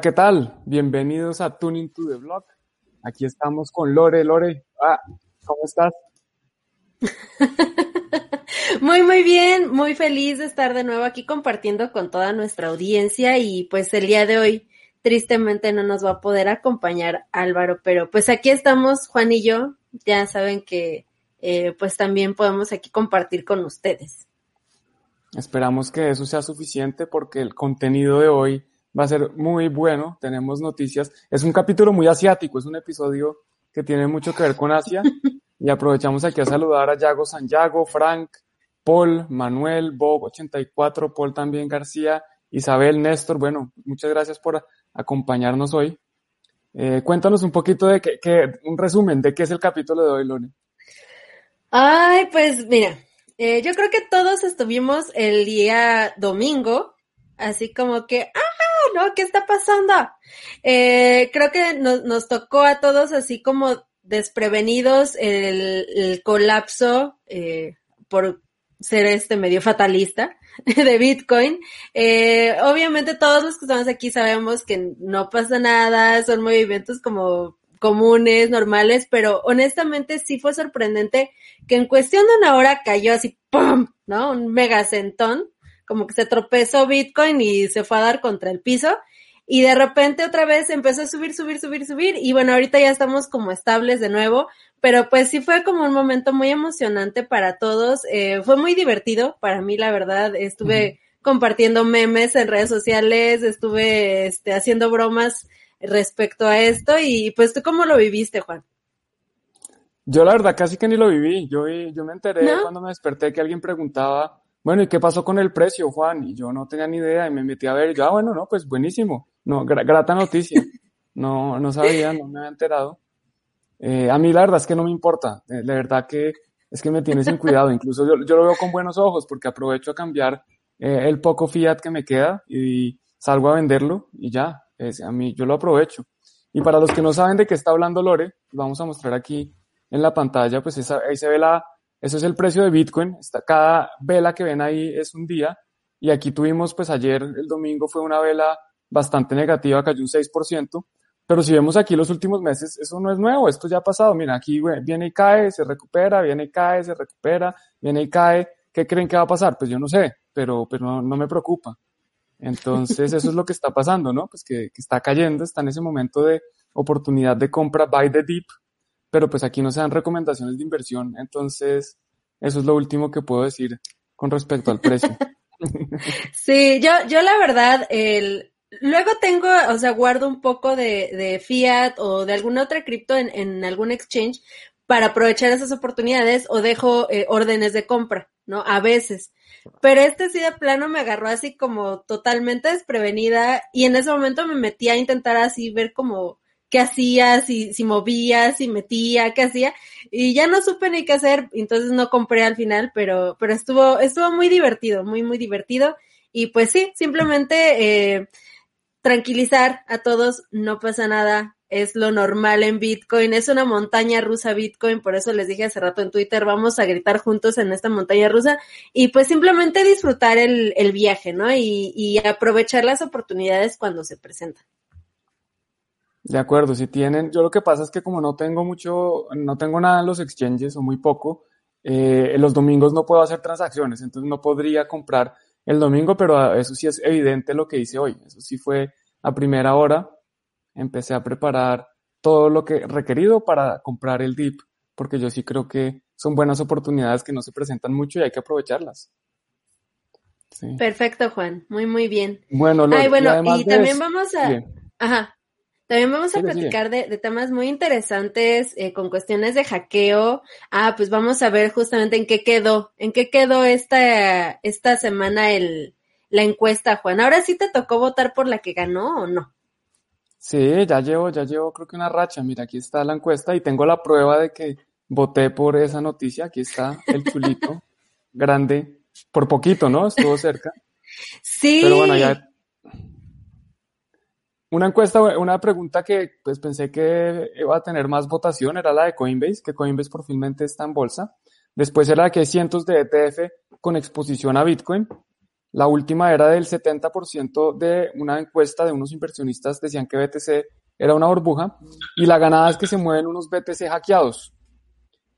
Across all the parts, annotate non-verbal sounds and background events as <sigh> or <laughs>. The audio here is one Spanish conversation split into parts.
Hola, ¿qué tal? Bienvenidos a Tuning to the Blog. Aquí estamos con Lore. Lore, ah, ¿cómo estás? <laughs> Muy, muy bien, muy feliz de estar de nuevo aquí compartiendo con toda nuestra audiencia y pues el día de hoy tristemente no nos va a poder acompañar Álvaro, pero pues aquí estamos Juan y yo, ya saben que eh, pues también podemos aquí compartir con ustedes. Esperamos que eso sea suficiente porque el contenido de hoy va a ser muy bueno, tenemos noticias, es un capítulo muy asiático, es un episodio que tiene mucho que ver con Asia <laughs> y aprovechamos aquí a saludar a Yago Sanyago, Frank, Paul, Manuel, Bob 84, Paul también García, Isabel, Néstor, bueno, muchas gracias por acompañarnos hoy. Eh, cuéntanos un poquito de qué, un resumen de qué es el capítulo de hoy, Lone. Ay, pues mira, eh, yo creo que todos estuvimos el día domingo, así como que, ¡ah, no! ¿Qué está pasando? Eh, creo que nos, nos, tocó a todos así como desprevenidos el, colapso eh, por ser este medio fatalista <laughs> de Bitcoin. Eh, obviamente todos los que estamos aquí sabemos que no pasa nada, son movimientos como comunes, normales, pero honestamente sí fue sorprendente que en cuestión de una hora cayó así, ¡pum! ¿No? Un megacentón, como que se tropezó Bitcoin y se fue a dar contra el piso. Y de repente otra vez empezó a subir, subir, subir, subir. Y bueno, ahorita ya estamos como estables de nuevo. Pero pues sí fue como un momento muy emocionante para todos. Eh, fue muy divertido para mí, la verdad. Estuve compartiendo memes en redes sociales, estuve este, haciendo bromas respecto a esto. Y pues tú cómo lo viviste, Juan? Yo la verdad casi que ni lo viví. Yo, yo me enteré cuando me desperté que alguien preguntaba, bueno, ¿y qué pasó con el precio, Juan? Y yo no tenía ni idea y me metí a ver y yo, ah, bueno, no, pues buenísimo. No, grata noticia. No, no sabía, no me había enterado. Eh, a mí la verdad es que no me importa. Eh, la verdad que es que me tiene sin cuidado. <laughs> Incluso yo, yo, lo veo con buenos ojos porque aprovecho a cambiar eh, el poco fiat que me queda y salgo a venderlo y ya. Es, a mí yo lo aprovecho. Y para los que no saben de qué está hablando Lore, vamos a mostrar aquí en la pantalla, pues esa, ahí se ve la, eso es el precio de Bitcoin. Cada vela que ven ahí es un día. Y aquí tuvimos, pues ayer, el domingo, fue una vela bastante negativa, cayó un 6%. Pero si vemos aquí los últimos meses, eso no es nuevo, esto ya ha pasado. Mira, aquí viene y cae, se recupera, viene y cae, se recupera, viene y cae. ¿Qué creen que va a pasar? Pues yo no sé, pero, pero no, me preocupa. Entonces, eso es lo que está pasando, ¿no? Pues que, que, está cayendo, está en ese momento de oportunidad de compra, buy the deep, pero pues aquí no se dan recomendaciones de inversión. Entonces, eso es lo último que puedo decir con respecto al precio. <laughs> <laughs> Sí, yo, yo la verdad, el, luego tengo, o sea, guardo un poco de, de fiat o de alguna otra cripto en, en, algún exchange para aprovechar esas oportunidades o dejo eh, órdenes de compra, ¿no? A veces. Pero este sí de plano me agarró así como totalmente desprevenida y en ese momento me metí a intentar así ver como qué hacía, si, si movía, si metía, qué hacía, y ya no supe ni qué hacer, entonces no compré al final, pero, pero estuvo, estuvo muy divertido, muy, muy divertido, y pues sí, simplemente eh, tranquilizar a todos, no pasa nada, es lo normal en Bitcoin, es una montaña rusa Bitcoin, por eso les dije hace rato en Twitter, vamos a gritar juntos en esta montaña rusa y pues simplemente disfrutar el, el viaje, ¿no? Y, y aprovechar las oportunidades cuando se presentan. De acuerdo, si tienen, yo lo que pasa es que como no tengo mucho, no tengo nada en los exchanges o muy poco, eh, los domingos no puedo hacer transacciones, entonces no podría comprar el domingo, pero eso sí es evidente lo que hice hoy. Eso sí fue a primera hora, empecé a preparar todo lo que requerido para comprar el DIP, porque yo sí creo que son buenas oportunidades que no se presentan mucho y hay que aprovecharlas. Sí. Perfecto, Juan. Muy, muy bien. Bueno, Ay, bueno, y también vamos a... Ajá. También vamos a platicar de, temas muy interesantes eh, con cuestiones de hackeo. Ah, pues vamos a ver justamente en qué quedó, en qué quedó esta, esta semana el, la encuesta, Juan. Ahora sí te tocó votar por la que ganó o no? Sí, ya llevo, ya llevo creo que una racha. Mira, aquí está la encuesta y tengo la prueba de que voté por esa noticia. Aquí está el chulito <laughs> grande, por poquito, ¿no? Estuvo cerca. Sí. Pero bueno, ya. Una encuesta, una pregunta que pues pensé que iba a tener más votación era la de Coinbase, que Coinbase por finalmente está en bolsa. Después era la que hay cientos de ETF con exposición a Bitcoin. La última era del 70% de una encuesta de unos inversionistas decían que BTC era una burbuja y la ganada es que se mueven unos BTC hackeados.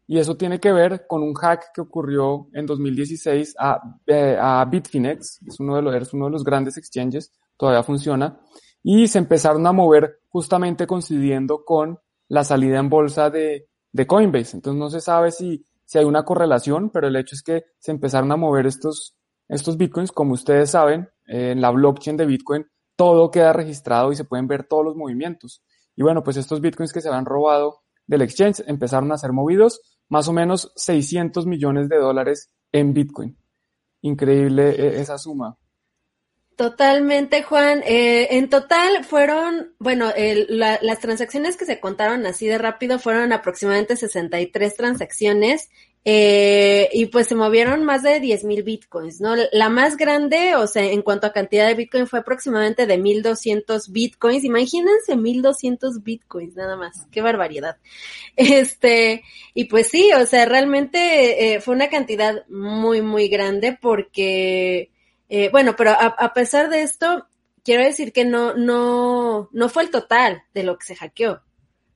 Y eso tiene que ver con un hack que ocurrió en 2016 a, eh, a Bitfinex, es uno, de los, es uno de los grandes exchanges, todavía funciona, y se empezaron a mover justamente coincidiendo con la salida en bolsa de, de Coinbase. Entonces no se sabe si, si hay una correlación, pero el hecho es que se empezaron a mover estos, estos bitcoins, como ustedes saben, en la blockchain de Bitcoin todo queda registrado y se pueden ver todos los movimientos. Y bueno, pues estos bitcoins que se habían robado del exchange empezaron a ser movidos más o menos 600 millones de dólares en bitcoin. Increíble eh, esa suma. Totalmente, Juan. Eh, en total fueron, bueno, las transacciones que se contaron así de rápido fueron aproximadamente 63 transacciones eh, y pues se movieron más de 10 mil bitcoins, ¿no? La más grande, o sea, en cuanto a cantidad de bitcoin fue aproximadamente de 1200 bitcoins. Imagínense 1200 bitcoins, nada más. Qué barbaridad. Este, y pues sí, o sea, realmente eh, fue una cantidad muy, muy grande porque, eh, bueno, pero a, pesar de esto, quiero decir que no, no, no fue el total de lo que se hackeó.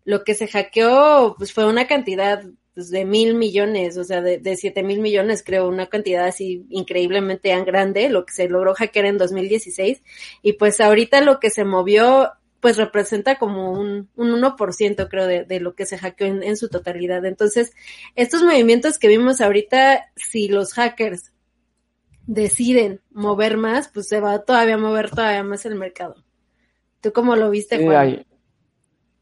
Lo que se hackeó, pues fue una cantidad pues, de mil millones, o sea, de, de siete mil millones, creo, una cantidad así increíblemente grande, lo que se logró hackear en 2016. Y pues ahorita lo que se movió, pues representa como un, un 1%, creo, de, de lo que se hackeó en, en su totalidad. Entonces, estos movimientos que vimos ahorita, si los hackers deciden mover más, pues se va todavía a mover todavía más el mercado. ¿Tú cómo lo viste, Juan?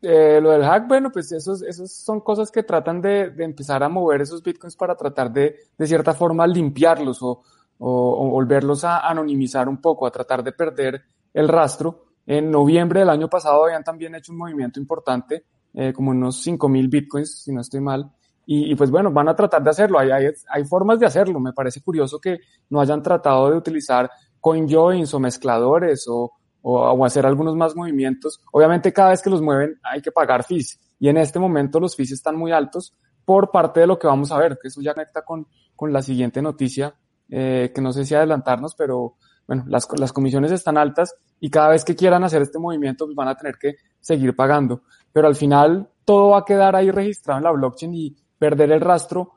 Eh, lo del hack, bueno, pues esos, esos son cosas que tratan de, de, empezar a mover esos bitcoins para tratar de, de cierta forma, limpiarlos o, o, o, volverlos a anonimizar un poco, a tratar de perder el rastro. En noviembre del año pasado habían también hecho un movimiento importante, eh, como unos 5.000 bitcoins, si no estoy mal. Y, y, pues bueno, van a tratar de hacerlo. Hay, hay, hay formas de hacerlo. Me parece curioso que no hayan tratado de utilizar coinjoins o mezcladores o, o, hacer algunos más movimientos. Obviamente cada vez que los mueven hay que pagar fees y en este momento los fees están muy altos por parte de lo que vamos a ver, que eso ya conecta con, con la siguiente noticia, eh, que no sé si adelantarnos, pero bueno, las, las comisiones están altas y cada vez que quieran hacer este movimiento pues van a tener que seguir pagando. Pero al final todo va a quedar ahí registrado en la blockchain y perder el rastro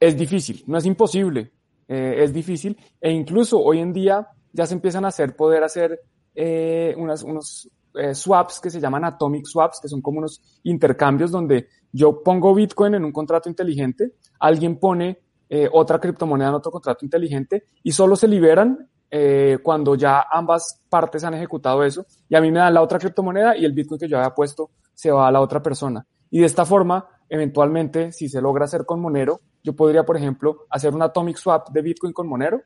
es difícil, no es imposible, eh, es difícil e incluso hoy en día ya se empiezan a hacer, poder hacer eh, unos eh, swaps que se llaman atomic swaps, que son como unos intercambios donde yo pongo Bitcoin en un contrato inteligente, alguien pone otra criptomoneda en otro contrato inteligente y solo se liberan cuando ya ambas partes han ejecutado eso y a mí me dan la otra criptomoneda y el Bitcoin que yo había puesto se va a la otra persona. Y de esta forma, eventualmente, si se logra hacer con Monero, yo podría, por ejemplo, hacer un atomic swap de Bitcoin con Monero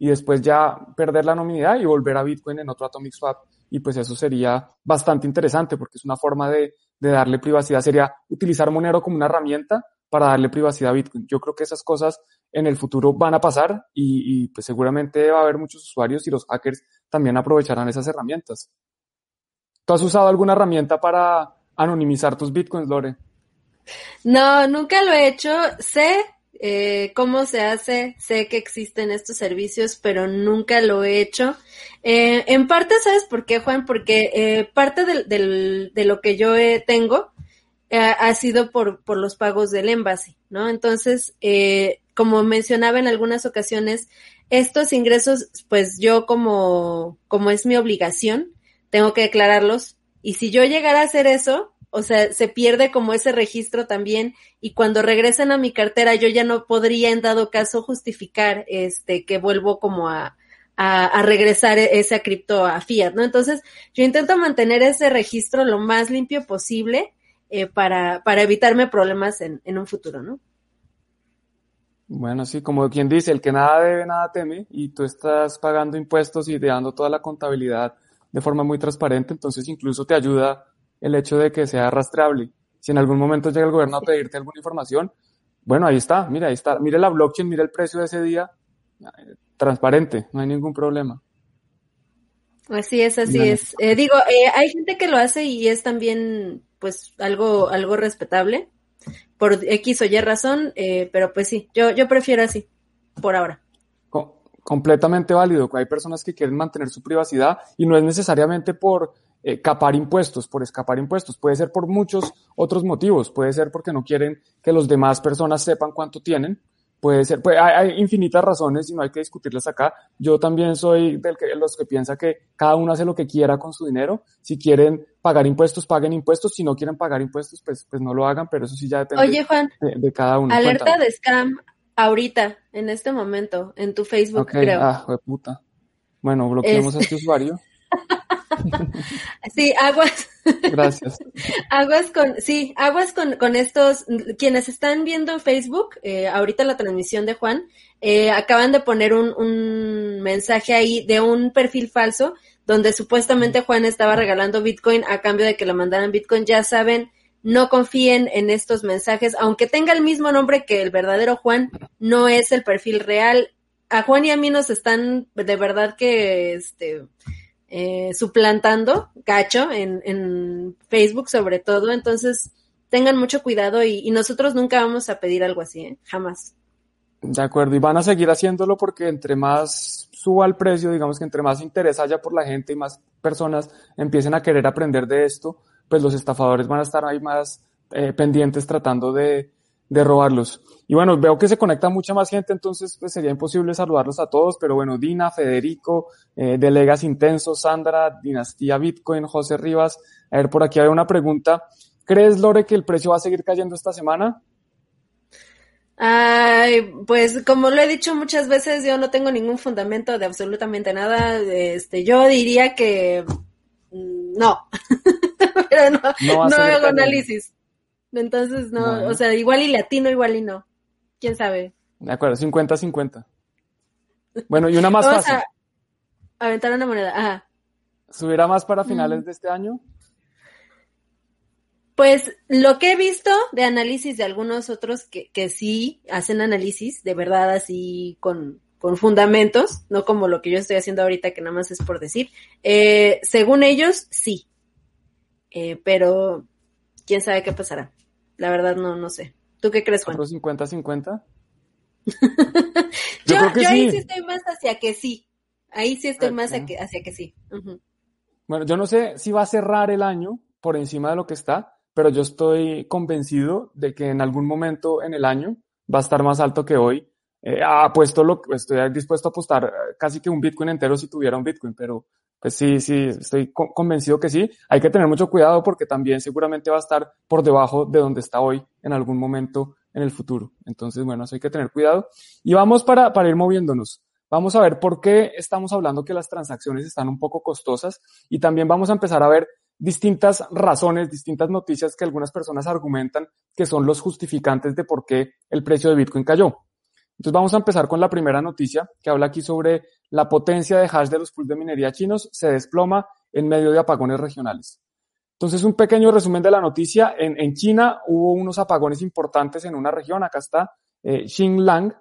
y después ya perder la nominidad y volver a Bitcoin en otro Atomic Swap. Y pues eso sería bastante interesante porque es una forma de, de darle privacidad, sería utilizar Monero como una herramienta para darle privacidad a Bitcoin. Yo creo que esas cosas en el futuro van a pasar y, y pues seguramente va a haber muchos usuarios y los hackers también aprovecharán esas herramientas. ¿Tú has usado alguna herramienta para anonimizar tus Bitcoins, Lore? No, nunca lo he hecho. Sé eh, cómo se hace, sé que existen estos servicios, pero nunca lo he hecho. Eh, en parte, ¿sabes por qué, Juan? Porque eh, parte de lo que yo tengo ha sido por, los pagos del envase, ¿no? Entonces, como mencionaba en algunas ocasiones, estos ingresos, pues yo como, como es mi obligación, tengo que declararlos. Y si yo llegara a hacer eso, o sea, se pierde como ese registro también y cuando regresen a mi cartera yo ya no podría en dado caso justificar este que vuelvo como a, a, regresar e, ese cripto a fiat, ¿no? Entonces, yo intento mantener ese registro lo más limpio posible eh, para, para evitarme problemas en, en un futuro, ¿no? Bueno, sí, como quien dice, el que nada debe, nada teme, y tú estás pagando impuestos y dando toda la contabilidad de forma muy transparente, entonces incluso te ayuda el hecho de que sea rastreable. Si en algún momento llega el gobierno a pedirte alguna información, bueno, ahí está, mira, ahí está, mire la blockchain, mire el precio de ese día, transparente, no hay ningún problema. Así es, así es. Eh, digo, eh, hay gente que lo hace y es también, pues, algo, algo respetable por X o Y razón, eh, pero pues sí, yo, yo prefiero así, por ahora. completamente válido. Hay personas que quieren mantener su privacidad y no es necesariamente por capar impuestos, por escapar impuestos. Puede ser por muchos otros motivos. Puede ser porque no quieren que los demás personas sepan cuánto tienen Puede ser, pues hay, infinitas razones y no hay que discutirlas acá. Yo también soy de los que piensa que cada uno hace lo que quiera con su dinero. Si quieren pagar impuestos, paguen impuestos. Si no quieren pagar impuestos, pues, pues no lo hagan, pero eso sí ya depende Oye, Juan, de, cada uno. Alerta de scam ahorita, en este momento, en tu Facebook, creo. Ah, de puta. Bueno, bloqueemos a este usuario. <laughs> Sí, aguas. Gracias. aguas con, sí, aguas con, con estos, quienes están viendo en Facebook, eh, ahorita la transmisión de Juan, eh, acaban de poner un, un mensaje ahí de un perfil falso donde supuestamente Juan estaba regalando Bitcoin a cambio de que le mandaran Bitcoin. Ya saben, no confíen en estos mensajes, aunque tenga el mismo nombre que el verdadero Juan, no es el perfil real. A Juan y a mí nos están de verdad que este eh, suplantando gacho en, en, Facebook sobre todo, entonces tengan mucho cuidado y, nosotros nunca vamos a pedir algo así, ¿eh? jamás. De acuerdo, y van a seguir haciéndolo porque entre más suba el precio, digamos que entre más interés haya por la gente y más personas empiecen a querer aprender de esto, pues los estafadores van a estar ahí más eh, pendientes tratando de, de robarlos. Y bueno, veo que se conecta mucha más gente, entonces pues sería imposible saludarlos a todos, pero bueno, Dina, Federico, eh, Delegas Intenso, Sandra, Dinastía Bitcoin, José Rivas. A ver, por aquí hay una pregunta. ¿Crees, Lore, que el precio va a seguir cayendo esta semana? Ay, pues como lo he dicho muchas veces, yo no tengo ningún fundamento de absolutamente nada. Este, yo diría que mm, no, <laughs> pero no, no, no hago análisis. Entonces, no, o sea, igual y latino, igual y no. ¿Quién sabe? De acuerdo, 50-50. Bueno, y una <laughs> más Vamos fácil. A aventar una moneda, ajá. ¿Subirá más para finales mm. de este año? Pues lo que he visto de análisis de algunos otros que, que sí hacen análisis, de verdad así con, con fundamentos, no como lo que yo estoy haciendo ahorita, que nada más es por decir. Eh, según ellos, sí. Eh, pero quién sabe qué pasará. La verdad no, no sé. ¿Tú qué crees, Juan? ¿Otro 50-50? <laughs> yo, yo, ahí sí estoy más hacia que sí. Ahí sí estoy más hacia que, hacia que sí. Bueno, yo no sé si va a cerrar el año por encima de lo que está, pero yo estoy convencido de que en algún momento en el año va a estar más alto que hoy. Eh, apuesto lo, estoy dispuesto a apostar eh, casi que un Bitcoin entero si tuviera un Bitcoin, pero pues sí, sí, estoy convencido que sí. Hay que tener mucho cuidado porque también seguramente va a estar por debajo de donde está hoy en algún momento en el futuro. Entonces, bueno, eso hay que tener cuidado. Y vamos para, para ir moviéndonos. Vamos a ver por qué estamos hablando que las transacciones están un poco costosas y también vamos a empezar a ver distintas razones, distintas noticias que algunas personas argumentan que son los justificantes de por qué el precio de Bitcoin cayó. Entonces vamos a empezar con la primera noticia que habla aquí sobre la potencia de hash de los pools de minería chinos se desploma en medio de apagones regionales. Entonces un pequeño resumen de la noticia. En, China hubo unos apagones importantes en una región, acá está eh, Xinjiang,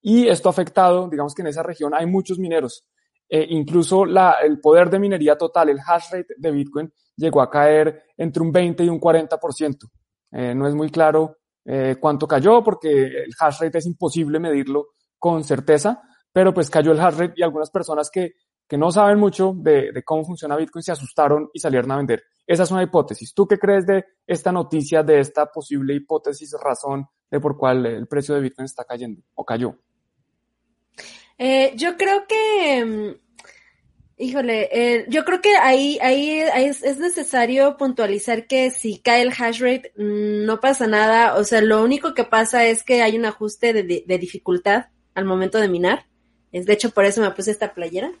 y esto ha afectado, digamos que en esa región hay muchos mineros. Eh, incluso la, el poder de minería total, el hash rate de Bitcoin, llegó a caer entre un 20 y un 40%. Eh, no es muy claro eh, cuánto cayó, porque el hash rate es imposible medirlo con certeza, pero pues cayó el hash rate y algunas personas que, que no saben mucho de, de, cómo funciona Bitcoin se asustaron y salieron a vender. Esa es una hipótesis. ¿Tú qué crees de esta noticia, de esta posible hipótesis, razón de por cuál el precio de Bitcoin está cayendo o cayó? Eh, yo creo que mm, Híjole, eh, yo creo que ahí, ahí es, necesario puntualizar que si cae el hash rate mm, no pasa nada, o sea, lo único que pasa es que hay un ajuste de, dificultad al momento de minar, Es, de hecho, por eso me puse esta playera.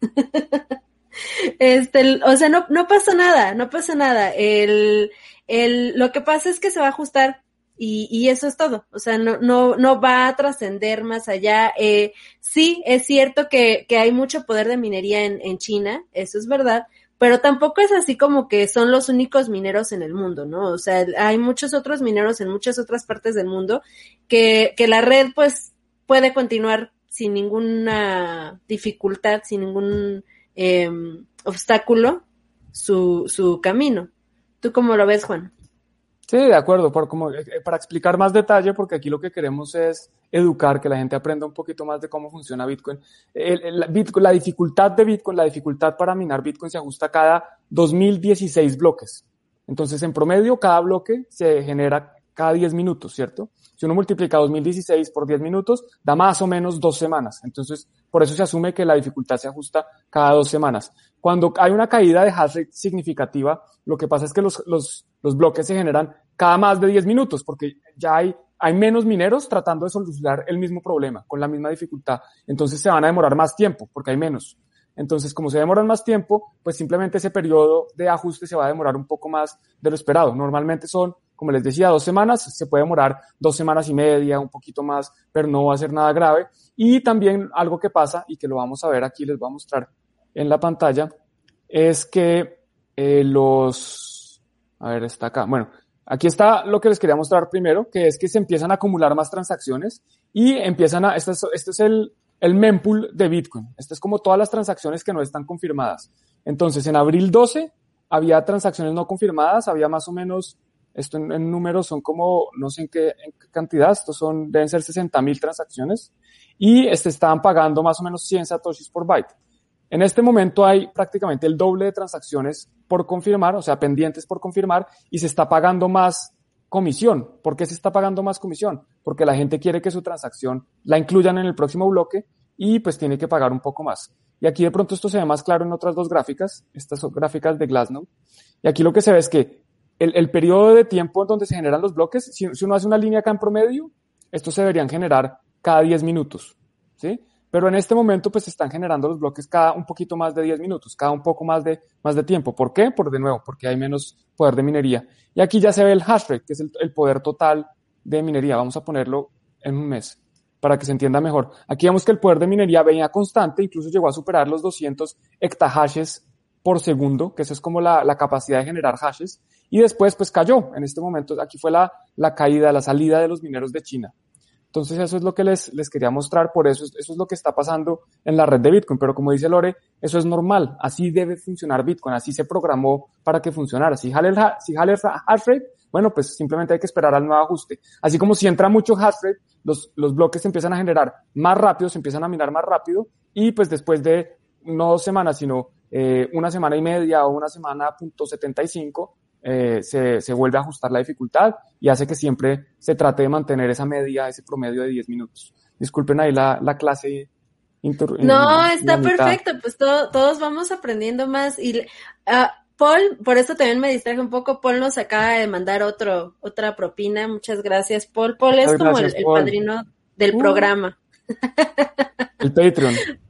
<laughs> este, o sea, no, no pasó nada, no pasó nada. El, el, lo que pasa es que se va a ajustar y, y eso es todo. O sea, no, no, no va a trascender más allá. Eh, sí, es cierto que, hay mucho poder de minería en, China, eso es verdad, pero tampoco es así como que son los únicos mineros en el mundo, ¿no? O sea, hay muchos otros mineros en muchas otras partes del mundo que, que la red pues puede continuar sin ninguna dificultad, sin ningún eh, obstáculo su, su camino. ¿Tú cómo lo ves, Juan? Sí, de acuerdo, por como, eh, para explicar más detalle, porque aquí lo que queremos es educar, que la gente aprenda un poquito más de cómo funciona Bitcoin. La dificultad de Bitcoin, la dificultad para minar Bitcoin se ajusta cada 2016 bloques. Entonces, en promedio, cada bloque se genera cada 10 minutos, ¿cierto? Si uno multiplica 2016 por 10 minutos, da más o menos dos semanas. Entonces, por eso se asume que la dificultad se ajusta cada dos semanas. Cuando hay una caída de hash rate significativa, lo que pasa es que los, los, los bloques se generan cada más de 10 minutos, porque ya hay, hay menos mineros tratando de solucionar el mismo problema, con la misma dificultad. Entonces se van a demorar más tiempo, porque hay menos. Entonces, como se demoran más tiempo, pues simplemente ese periodo de ajuste se va a demorar un poco más de lo esperado. Normalmente son, como les decía, dos semanas, se puede demorar dos semanas y media, un poquito más, pero no va a ser nada grave. Y también algo que pasa, y que lo vamos a ver aquí, les voy a mostrar en la pantalla, es que eh, los, a ver, está acá, bueno, aquí está lo que les quería mostrar primero, que es que se empiezan a acumular más transacciones y empiezan a, este es, este es el, el mempool de Bitcoin. Este es como todas las transacciones que no están confirmadas. Entonces, en abril 12 había transacciones no confirmadas, había más o menos, esto en, números son como, no sé en qué, cantidad, estos son, deben ser 60 mil transacciones y este, estaban pagando más o menos 100 satoshis por byte. En este momento hay prácticamente el doble de transacciones por confirmar, o sea, pendientes por confirmar, y se está pagando más comisión. ¿Por qué se está pagando más comisión? Porque la gente quiere que su transacción la incluyan en el próximo bloque y pues tiene que pagar un poco más. Y aquí de pronto esto se ve más claro en otras dos gráficas, estas son gráficas de Glassnode. Y aquí lo que se ve es que el, el periodo de tiempo en donde se generan los bloques, si, uno hace una línea acá en promedio, estos se deberían generar cada 10 minutos. ¿sí? Pero en este momento pues se están generando los bloques cada un poquito más de 10 minutos, cada un poco más de, más de tiempo. ¿Por qué? Por de nuevo, porque hay menos poder de minería. Y aquí ya se ve el hash rate, que es el, poder total de minería. Vamos a ponerlo en un mes para que se entienda mejor. Aquí vemos que el poder de minería venía constante, incluso llegó a superar los 200 hectahashes por segundo, que eso es como la, capacidad de generar hashes, y después pues cayó. En este momento, aquí fue la, la caída, la salida de los mineros de China. Entonces eso es lo que les, les quería mostrar, por eso, eso es lo que está pasando en la red de Bitcoin. Pero como dice Lore, eso es normal, así debe funcionar Bitcoin, así se programó para que funcionara. Si jale el, si jale el hash rate, bueno, pues simplemente hay que esperar al nuevo ajuste. Así como si entra mucho hash rate, los, los bloques empiezan a generar más rápido, se empiezan a minar más rápido y pues después de no dos semanas, sino eh, una semana y media o una semana punto 75, eh, se, se, vuelve a ajustar la dificultad y hace que siempre se trate de mantener esa media, ese promedio de 10 minutos. Disculpen ahí la, la clase. Inter, no, está perfecto, pues todo, todos vamos aprendiendo más. Y uh, Paul, por eso también me distraje un poco, Paul nos acaba de mandar otro, otra propina, muchas gracias Paul. Paul es como el, el, padrino del uh, programa. El Patreon. <laughs>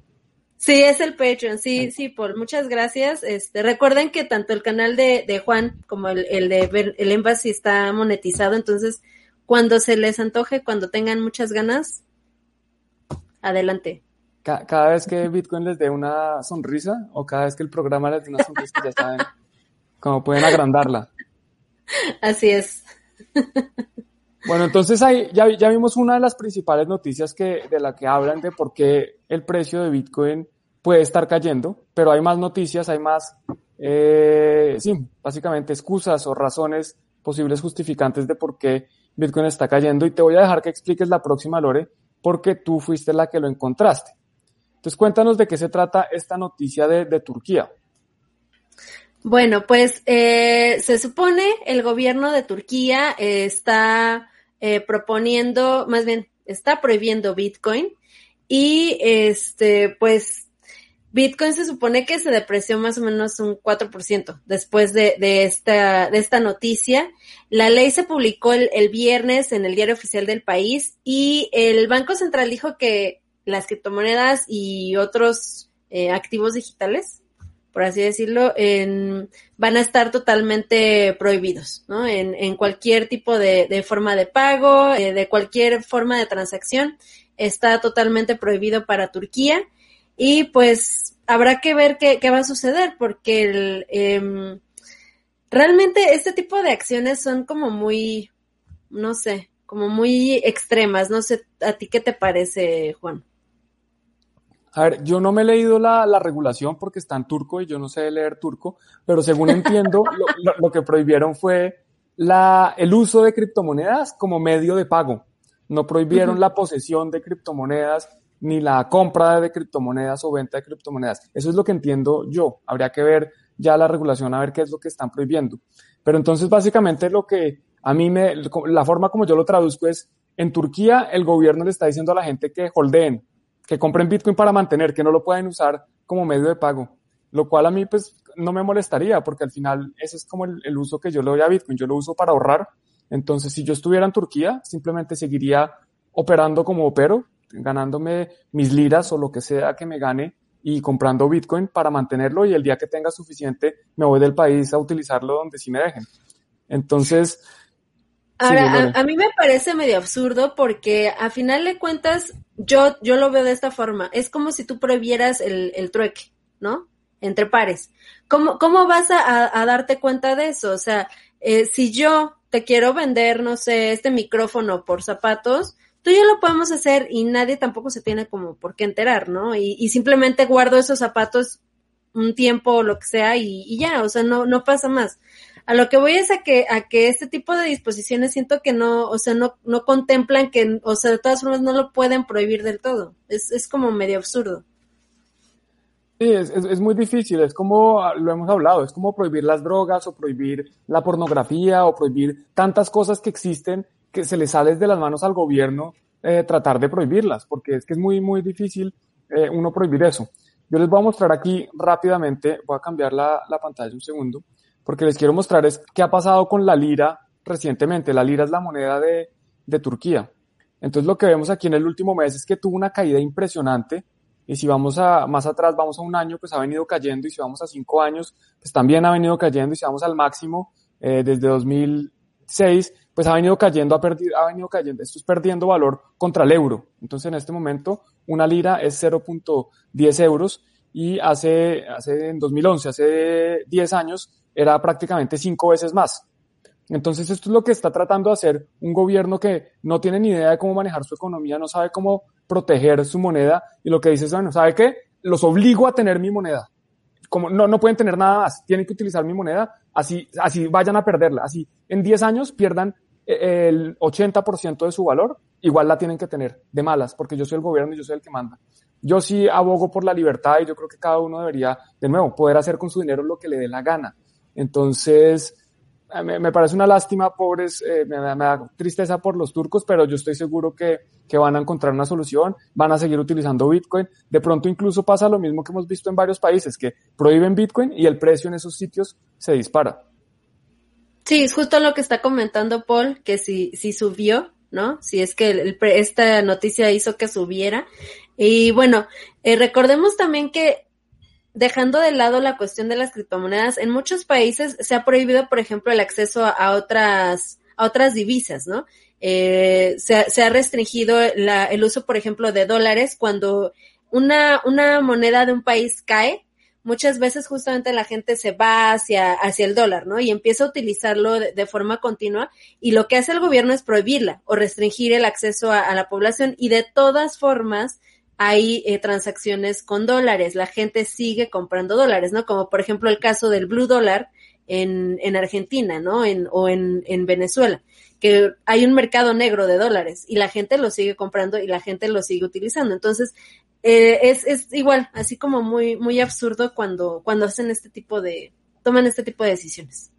Sí, es el Patreon, sí, sí, Paul, muchas gracias. Este, recuerden que tanto el canal de, de Juan como el, el de el Embassy está monetizado, entonces cuando se les antoje, cuando tengan muchas ganas, adelante. Cada, cada vez que Bitcoin les dé una sonrisa o cada vez que el programa les dé una sonrisa, ya saben cómo pueden agrandarla. <laughs> Así es. <laughs> Bueno, entonces ahí ya, vimos una de las principales noticias que, de la que hablan de por qué el precio de Bitcoin puede estar cayendo, pero hay más noticias, hay más, eh, sí, básicamente excusas o razones, posibles justificantes de por qué Bitcoin está cayendo y te voy a dejar que expliques la próxima, Lore, porque tú fuiste la que lo encontraste. Entonces cuéntanos de qué se trata esta noticia de Turquía. Bueno, pues eh, se supone el gobierno de Turquía eh, está eh, proponiendo, más bien, está prohibiendo Bitcoin y este, pues Bitcoin se supone que se depreció más o menos un 4% después de, de, esta, de esta noticia. La ley se publicó el, el viernes en el diario oficial del país y el Banco Central dijo que las criptomonedas y otros eh, activos digitales, por así decirlo, en, van a estar totalmente prohibidos, ¿no? En, en cualquier tipo de, de forma de pago, eh, de cualquier forma de transacción, está totalmente prohibido para Turquía y pues habrá que ver qué, va a suceder porque el, eh, realmente este tipo de acciones son como muy, no sé, como muy extremas. No sé, ¿a ti qué te parece, Juan? A ver, yo no me he leído la, la, regulación porque está en turco y yo no sé leer turco, pero según <laughs> entiendo, lo, lo, lo, que prohibieron fue la, el uso de criptomonedas como medio de pago. No prohibieron uh -huh. la posesión de criptomonedas ni la compra de criptomonedas o venta de criptomonedas. Eso es lo que entiendo yo. Habría que ver ya la regulación a ver qué es lo que están prohibiendo. Pero entonces básicamente lo que a mí me, la forma como yo lo traduzco es, en Turquía el gobierno le está diciendo a la gente que holdeen, que compren Bitcoin para mantener, que no lo pueden usar como medio de pago. Lo cual a mí pues no me molestaría porque al final ese es como el, el uso que yo le doy a Bitcoin. Yo lo uso para ahorrar. Entonces si yo estuviera en Turquía simplemente seguiría operando como opero, ganándome mis liras o lo que sea que me gane y comprando Bitcoin para mantenerlo y el día que tenga suficiente me voy del país a utilizarlo donde sí me dejen. Entonces... Ahora, a, a, mí me parece medio absurdo porque a final de cuentas yo, yo lo veo de esta forma. Es como si tú prohibieras el, el trueque, ¿no? Entre pares. ¿Cómo, cómo vas a, a darte cuenta de eso? O sea, eh, si yo te quiero vender, no sé, este micrófono por zapatos, tú y yo lo podemos hacer y nadie tampoco se tiene como por qué enterar, ¿no? Y, y simplemente guardo esos zapatos un tiempo o lo que sea y, y, ya, o sea, no, no pasa más. A lo que voy es a que, a que este tipo de disposiciones siento que no, o sea, no, no contemplan que, o sea, de todas formas no lo pueden prohibir del todo. Es, es como medio absurdo. Sí, es, es, es, muy difícil, es como lo hemos hablado, es como prohibir las drogas o prohibir la pornografía o prohibir tantas cosas que existen que se le sale de las manos al gobierno eh, tratar de prohibirlas, porque es que es muy, muy difícil eh, uno prohibir eso. Yo les voy a mostrar aquí rápidamente, voy a cambiar la, la pantalla un segundo, porque les quiero mostrar es qué ha pasado con la lira recientemente. La lira es la moneda de, de Turquía. Entonces lo que vemos aquí en el último mes es que tuvo una caída impresionante y si vamos a más atrás, vamos a un año, pues ha venido cayendo y si vamos a cinco años, pues también ha venido cayendo y si vamos al máximo eh, desde 2006, pues ha venido cayendo, ha, perdido, ha venido cayendo, esto es perdiendo valor contra el euro. Entonces en este momento una lira es 0.10 euros y hace, hace en 2011, hace 10 años, era prácticamente cinco veces más. Entonces esto es lo que está tratando de hacer un gobierno que no tiene ni idea de cómo manejar su economía, no sabe cómo proteger su moneda y lo que dice es, bueno, ¿sabe qué? Los obligo a tener mi moneda. Como no, no pueden tener nada más, tienen que utilizar mi moneda, así, así vayan a perderla, así en 10 años pierdan el 80% de su valor, igual la tienen que tener de malas, porque yo soy el gobierno y yo soy el que manda. Yo sí abogo por la libertad y yo creo que cada uno debería, de nuevo, poder hacer con su dinero lo que le dé la gana. Entonces, me, parece una lástima, pobres, eh, me, da tristeza por los turcos, pero yo estoy seguro que, que van a encontrar una solución, van a seguir utilizando Bitcoin. De pronto incluso pasa lo mismo que hemos visto en varios países, que prohíben Bitcoin y el precio en esos sitios se dispara. Sí, es justo lo que está comentando Paul, que si, si subió, ¿no? Si es que esta noticia hizo que subiera. Y bueno, eh, recordemos también que dejando de lado la cuestión de las criptomonedas, en muchos países se ha prohibido, por ejemplo, el acceso a otras, a otras divisas, ¿no? Eh, se, se, ha restringido la, el uso, por ejemplo, de dólares cuando una, una moneda de un país cae, muchas veces justamente la gente se va hacia, hacia el dólar, ¿no? Y empieza a utilizarlo de, forma continua y lo que hace el gobierno es prohibirla o restringir el acceso a la población y de todas formas hay eh, transacciones con dólares, la gente sigue comprando dólares, ¿no? Como por ejemplo el caso del blue dólar en, en Argentina, ¿no? En, o en, en Venezuela, que hay un mercado negro de dólares y la gente lo sigue comprando y la gente lo sigue utilizando. Entonces, eh, es, es igual, así como muy, muy absurdo cuando, cuando hacen este tipo de, toman este tipo de decisiones.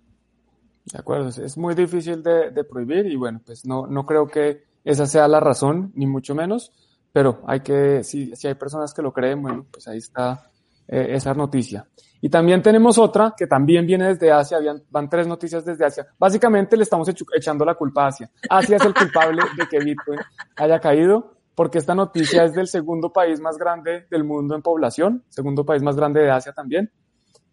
De acuerdo, es muy difícil de, de prohibir y bueno, pues no, no creo que esa sea la razón, ni mucho menos pero hay que, si, si hay personas que lo creen, bueno, pues ahí está eh, esa noticia. Y también tenemos otra que también viene desde Asia, habían, van tres noticias desde Asia. Básicamente le estamos echando la culpa a Asia. Asia es el culpable de que Bitcoin haya caído. porque esta noticia es del segundo país más grande del mundo en población, segundo país más grande de Asia también.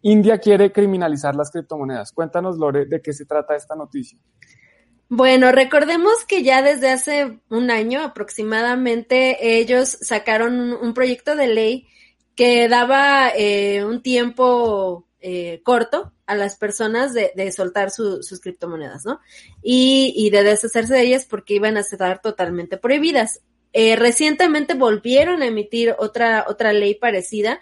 India quiere criminalizar las criptomonedas. Cuéntanos, Lore, de qué se trata esta noticia. Bueno, recordemos que ya desde hace un año aproximadamente ellos sacaron un proyecto de ley que daba eh, un tiempo eh, corto a las personas de, soltar sus criptomonedas, ¿no? Y, de deshacerse de ellas porque iban a estar totalmente prohibidas. Eh, recientemente volvieron a emitir otra, otra ley parecida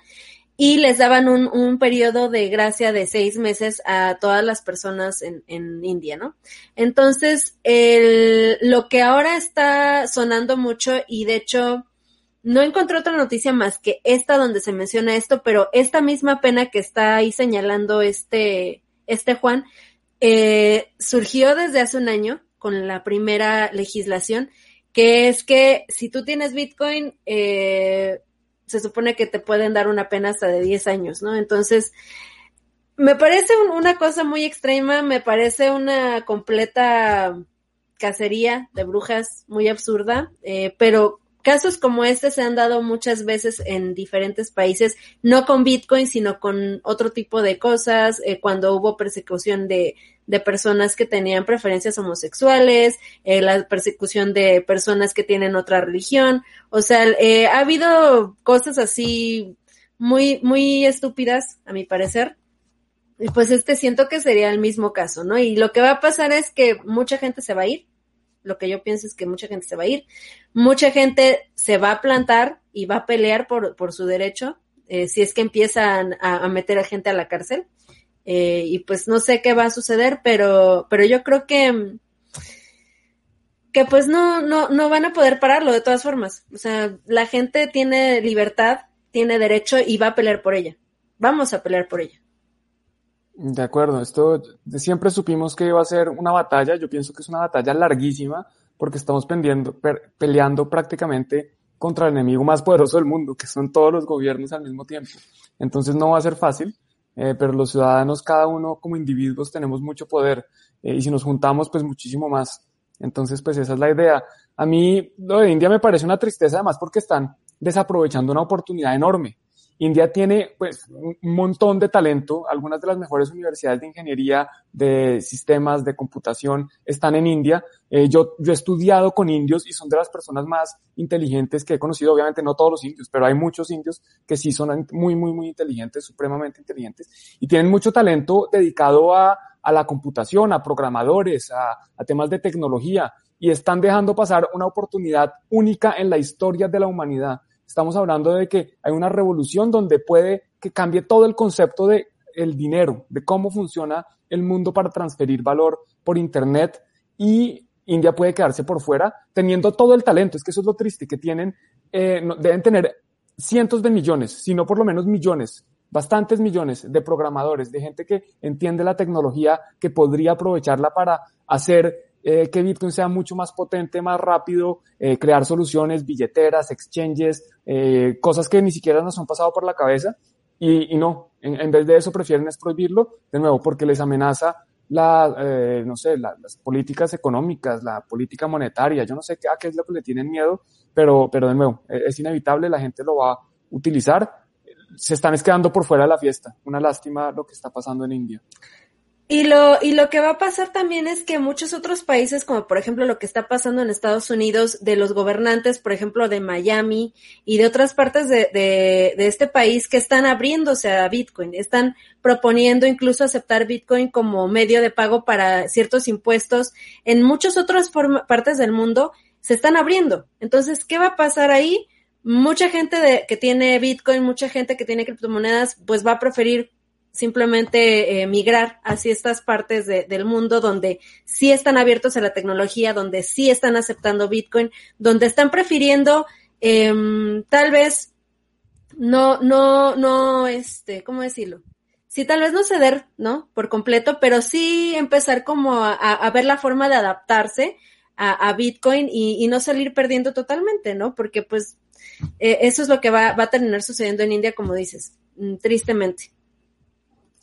y les daban un, un periodo de gracia de seis meses a todas las personas en, en India, ¿no? Entonces, el, lo que ahora está sonando mucho y de hecho no encontré otra noticia más que esta donde se menciona esto, pero esta misma pena que está ahí señalando este, este Juan, eh, surgió desde hace un año con la primera legislación, que es que si tú tienes Bitcoin, eh, se supone que te pueden dar una pena hasta de 10 años, ¿no? Entonces, me parece una cosa muy extrema, me parece una completa cacería de brujas muy absurda, eh, pero casos como este se han dado muchas veces en diferentes países, no con Bitcoin, sino con otro tipo de cosas, eh, cuando hubo persecución de, de personas que tenían preferencias homosexuales, eh, la persecución de personas que tienen otra religión, o sea, eh, ha habido cosas así muy, muy estúpidas, a mi parecer. Y pues este siento que sería el mismo caso, ¿no? Y lo que va a pasar es que mucha gente se va a ir, lo que yo pienso es que mucha gente se va a ir, mucha gente se va a plantar y va a pelear por, por su derecho, eh, si es que empiezan a, meter a gente a la cárcel. Eh, y pues no sé qué va a suceder, pero, pero yo creo que, que pues no, no, no van a poder pararlo de todas formas. O sea, la gente tiene libertad, tiene derecho y va a pelear por ella. Vamos a pelear por ella. De acuerdo, esto siempre supimos que iba a ser una batalla, yo pienso que es una batalla larguísima porque estamos pendiendo, peleando prácticamente contra el enemigo más poderoso del mundo, que son todos los gobiernos al mismo tiempo. Entonces no va a ser fácil, eh, pero los ciudadanos, cada uno como individuos, tenemos mucho poder eh, y si nos juntamos, pues muchísimo más. Entonces, pues esa es la idea. A mí lo de India me parece una tristeza además porque están desaprovechando una oportunidad enorme. India tiene pues un montón de talento, algunas de las mejores universidades de ingeniería, de sistemas, de computación están en India. Eh, yo, yo he estudiado con indios y son de las personas más inteligentes que he conocido, obviamente no todos los indios, pero hay muchos indios que sí son muy, muy, muy inteligentes, supremamente inteligentes y tienen mucho talento dedicado a, la computación, a programadores, a temas de tecnología y están dejando pasar una oportunidad única en la historia de la humanidad Estamos hablando de que hay una revolución donde puede que cambie todo el concepto de el dinero, de cómo funciona el mundo para transferir valor por internet y India puede quedarse por fuera teniendo todo el talento. Es que eso es lo triste que tienen, eh, deben tener cientos de millones, si no por lo menos millones, bastantes millones de programadores, de gente que entiende la tecnología, que podría aprovecharla para hacer eh, que Bitcoin sea mucho más potente, más rápido, eh, crear soluciones, billeteras, exchanges, eh, cosas que ni siquiera nos han pasado por la cabeza. Y, no, en, vez de eso prefieren es prohibirlo, de nuevo, porque les amenaza la, no sé, la, las políticas económicas, la política monetaria, yo no sé qué, a es lo que le tienen miedo, pero, pero de nuevo, e, es inevitable, la gente lo va a utilizar. Se están quedando por fuera de la fiesta. Una lástima lo que está pasando en India. Y lo, y lo que va a pasar también es que muchos otros países, como por ejemplo lo que está pasando en Estados Unidos, de los gobernantes, por ejemplo, de Miami y de otras partes de, de, de este país que están abriéndose a Bitcoin, están proponiendo incluso aceptar Bitcoin como medio de pago para ciertos impuestos en muchas otras partes del mundo, se están abriendo. Entonces, ¿qué va a pasar ahí? Mucha gente de, que tiene Bitcoin, mucha gente que tiene criptomonedas, pues va a preferir simplemente eh, migrar hacia estas partes de, del mundo donde sí están abiertos a la tecnología, donde sí están aceptando Bitcoin, donde están prefiriendo eh, tal vez no, no, no, este, ¿cómo decirlo? Sí, tal vez no ceder, ¿no? Por completo, pero sí empezar como a, ver la forma de adaptarse a, Bitcoin y, y, no salir perdiendo totalmente, ¿no? Porque pues eh, eso es lo que va, va a terminar sucediendo en India, como dices, mm, tristemente.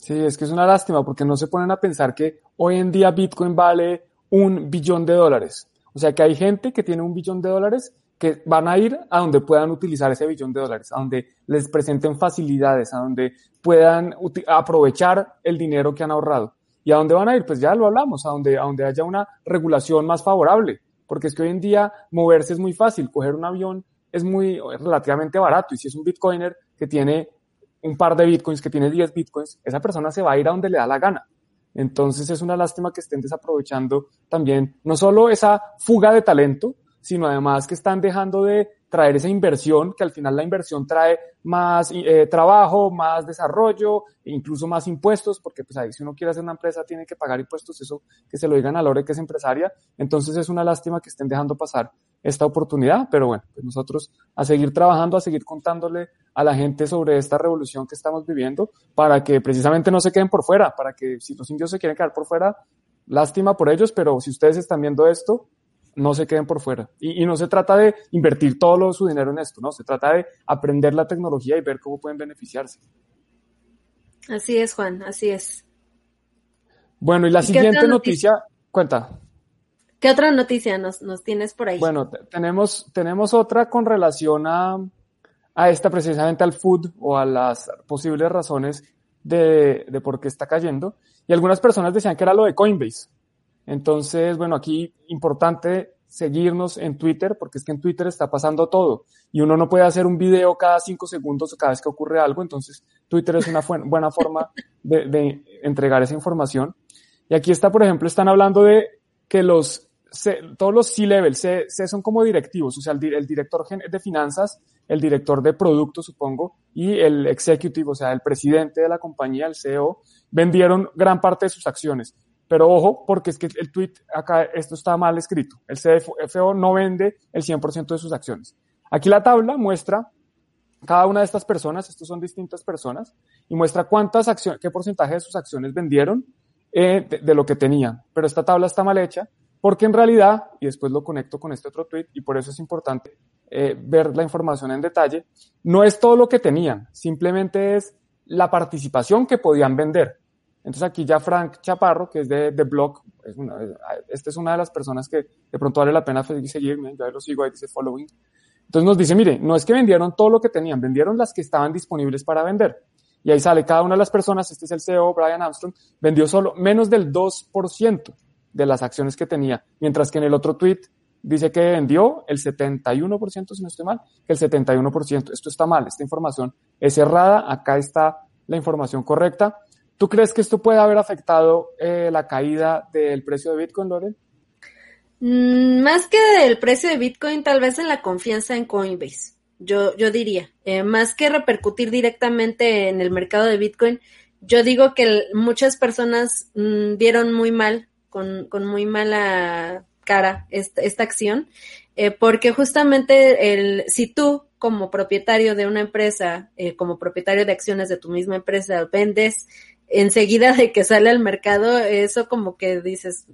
Sí, es que es una lástima porque no se ponen a pensar que hoy en día Bitcoin vale un billón de dólares. O sea que hay gente que tiene un billón de dólares que van a ir a donde puedan utilizar ese billón de dólares, a donde les presenten facilidades, a donde puedan aprovechar el dinero que han ahorrado. ¿Y a dónde van a ir? Pues ya lo hablamos, a donde, a donde haya una regulación más favorable, porque es que hoy en día moverse es muy fácil, coger un avión es muy relativamente barato y si es un bitcoiner que tiene un par de bitcoins, que tiene 10 bitcoins, esa persona se va a ir a donde le da la gana. Entonces es una lástima que estén desaprovechando también no solo esa fuga de talento, sino además que están dejando de traer esa inversión, que al final la inversión trae más eh, trabajo, más desarrollo, e incluso más impuestos, porque pues ahí si uno quiere hacer una empresa tiene que pagar impuestos, eso que se lo digan a Lore que es empresaria. Entonces es una lástima que estén dejando pasar esta oportunidad, pero bueno, pues nosotros a seguir trabajando, a seguir contándole a la gente sobre esta revolución que estamos viviendo, para que precisamente no se queden por fuera, para que si los indios se quieren quedar por fuera, lástima por ellos, pero si ustedes están viendo esto, no se queden por fuera. Y, no se trata de invertir todo su dinero en esto, ¿no? Se trata de aprender la tecnología y ver cómo pueden beneficiarse. Así es, Juan, así es. Bueno, y la siguiente noticia, cuenta. ¿Qué otra noticia nos, nos tienes por ahí? Bueno, tenemos, tenemos otra con relación a, a esta, precisamente al food o a las posibles razones de, de por qué está cayendo. Y algunas personas decían que era lo de Coinbase. Entonces, bueno, aquí importante seguirnos en Twitter, porque es que en Twitter está pasando todo y uno no puede hacer un video cada cinco segundos o cada vez que ocurre algo, entonces Twitter es una <laughs> buena forma de, entregar esa información. Y aquí está, por ejemplo, están hablando de que los todos los C-level, C, son como directivos, o sea, el, el, director de finanzas, el director de producto, supongo, y el executive, o sea, el presidente de la compañía, el CEO, vendieron gran parte de sus acciones. Pero ojo, porque es que el tweet acá, esto está mal escrito. El CFO no vende el 100% de sus acciones. Aquí la tabla muestra cada una de estas personas, estos son distintas personas, y muestra cuántas acciones, qué porcentaje de sus acciones vendieron eh, de, lo que tenían. Pero esta tabla está mal hecha porque en realidad, y después lo conecto con este otro tweet, y por eso es importante eh, ver la información en detalle, no es todo lo que tenían, simplemente es la participación que podían vender. Entonces aquí ya Frank Chaparro, que es de, The Blog, es una, esta es una de las personas que de pronto vale la pena seguirme, ya lo sigo ahí, dice following. Entonces nos dice, mire, no es que vendieron todo lo que tenían, vendieron las que estaban disponibles para vender. Y ahí sale cada una de las personas, este es el CEO, Brian Armstrong, vendió solo menos del 2% de las acciones que tenía, mientras que en el otro tweet dice que vendió el 71%, si no estoy mal, el 71%. Esto está mal, esta información es errada, acá está la información correcta. ¿Tú crees que esto puede haber afectado eh, la caída del precio de Bitcoin, Loren? Mm, más que del precio de Bitcoin, tal vez en la confianza en Coinbase. Yo, yo diría, eh, más que repercutir directamente en el mercado de Bitcoin, yo digo que muchas personas mm, vieron muy mal, con, muy mala cara esta, esta acción, eh, porque justamente el, si tú como propietario de una empresa, como propietario de acciones de tu misma empresa, vendes enseguida de que sale al mercado, eso como que dices,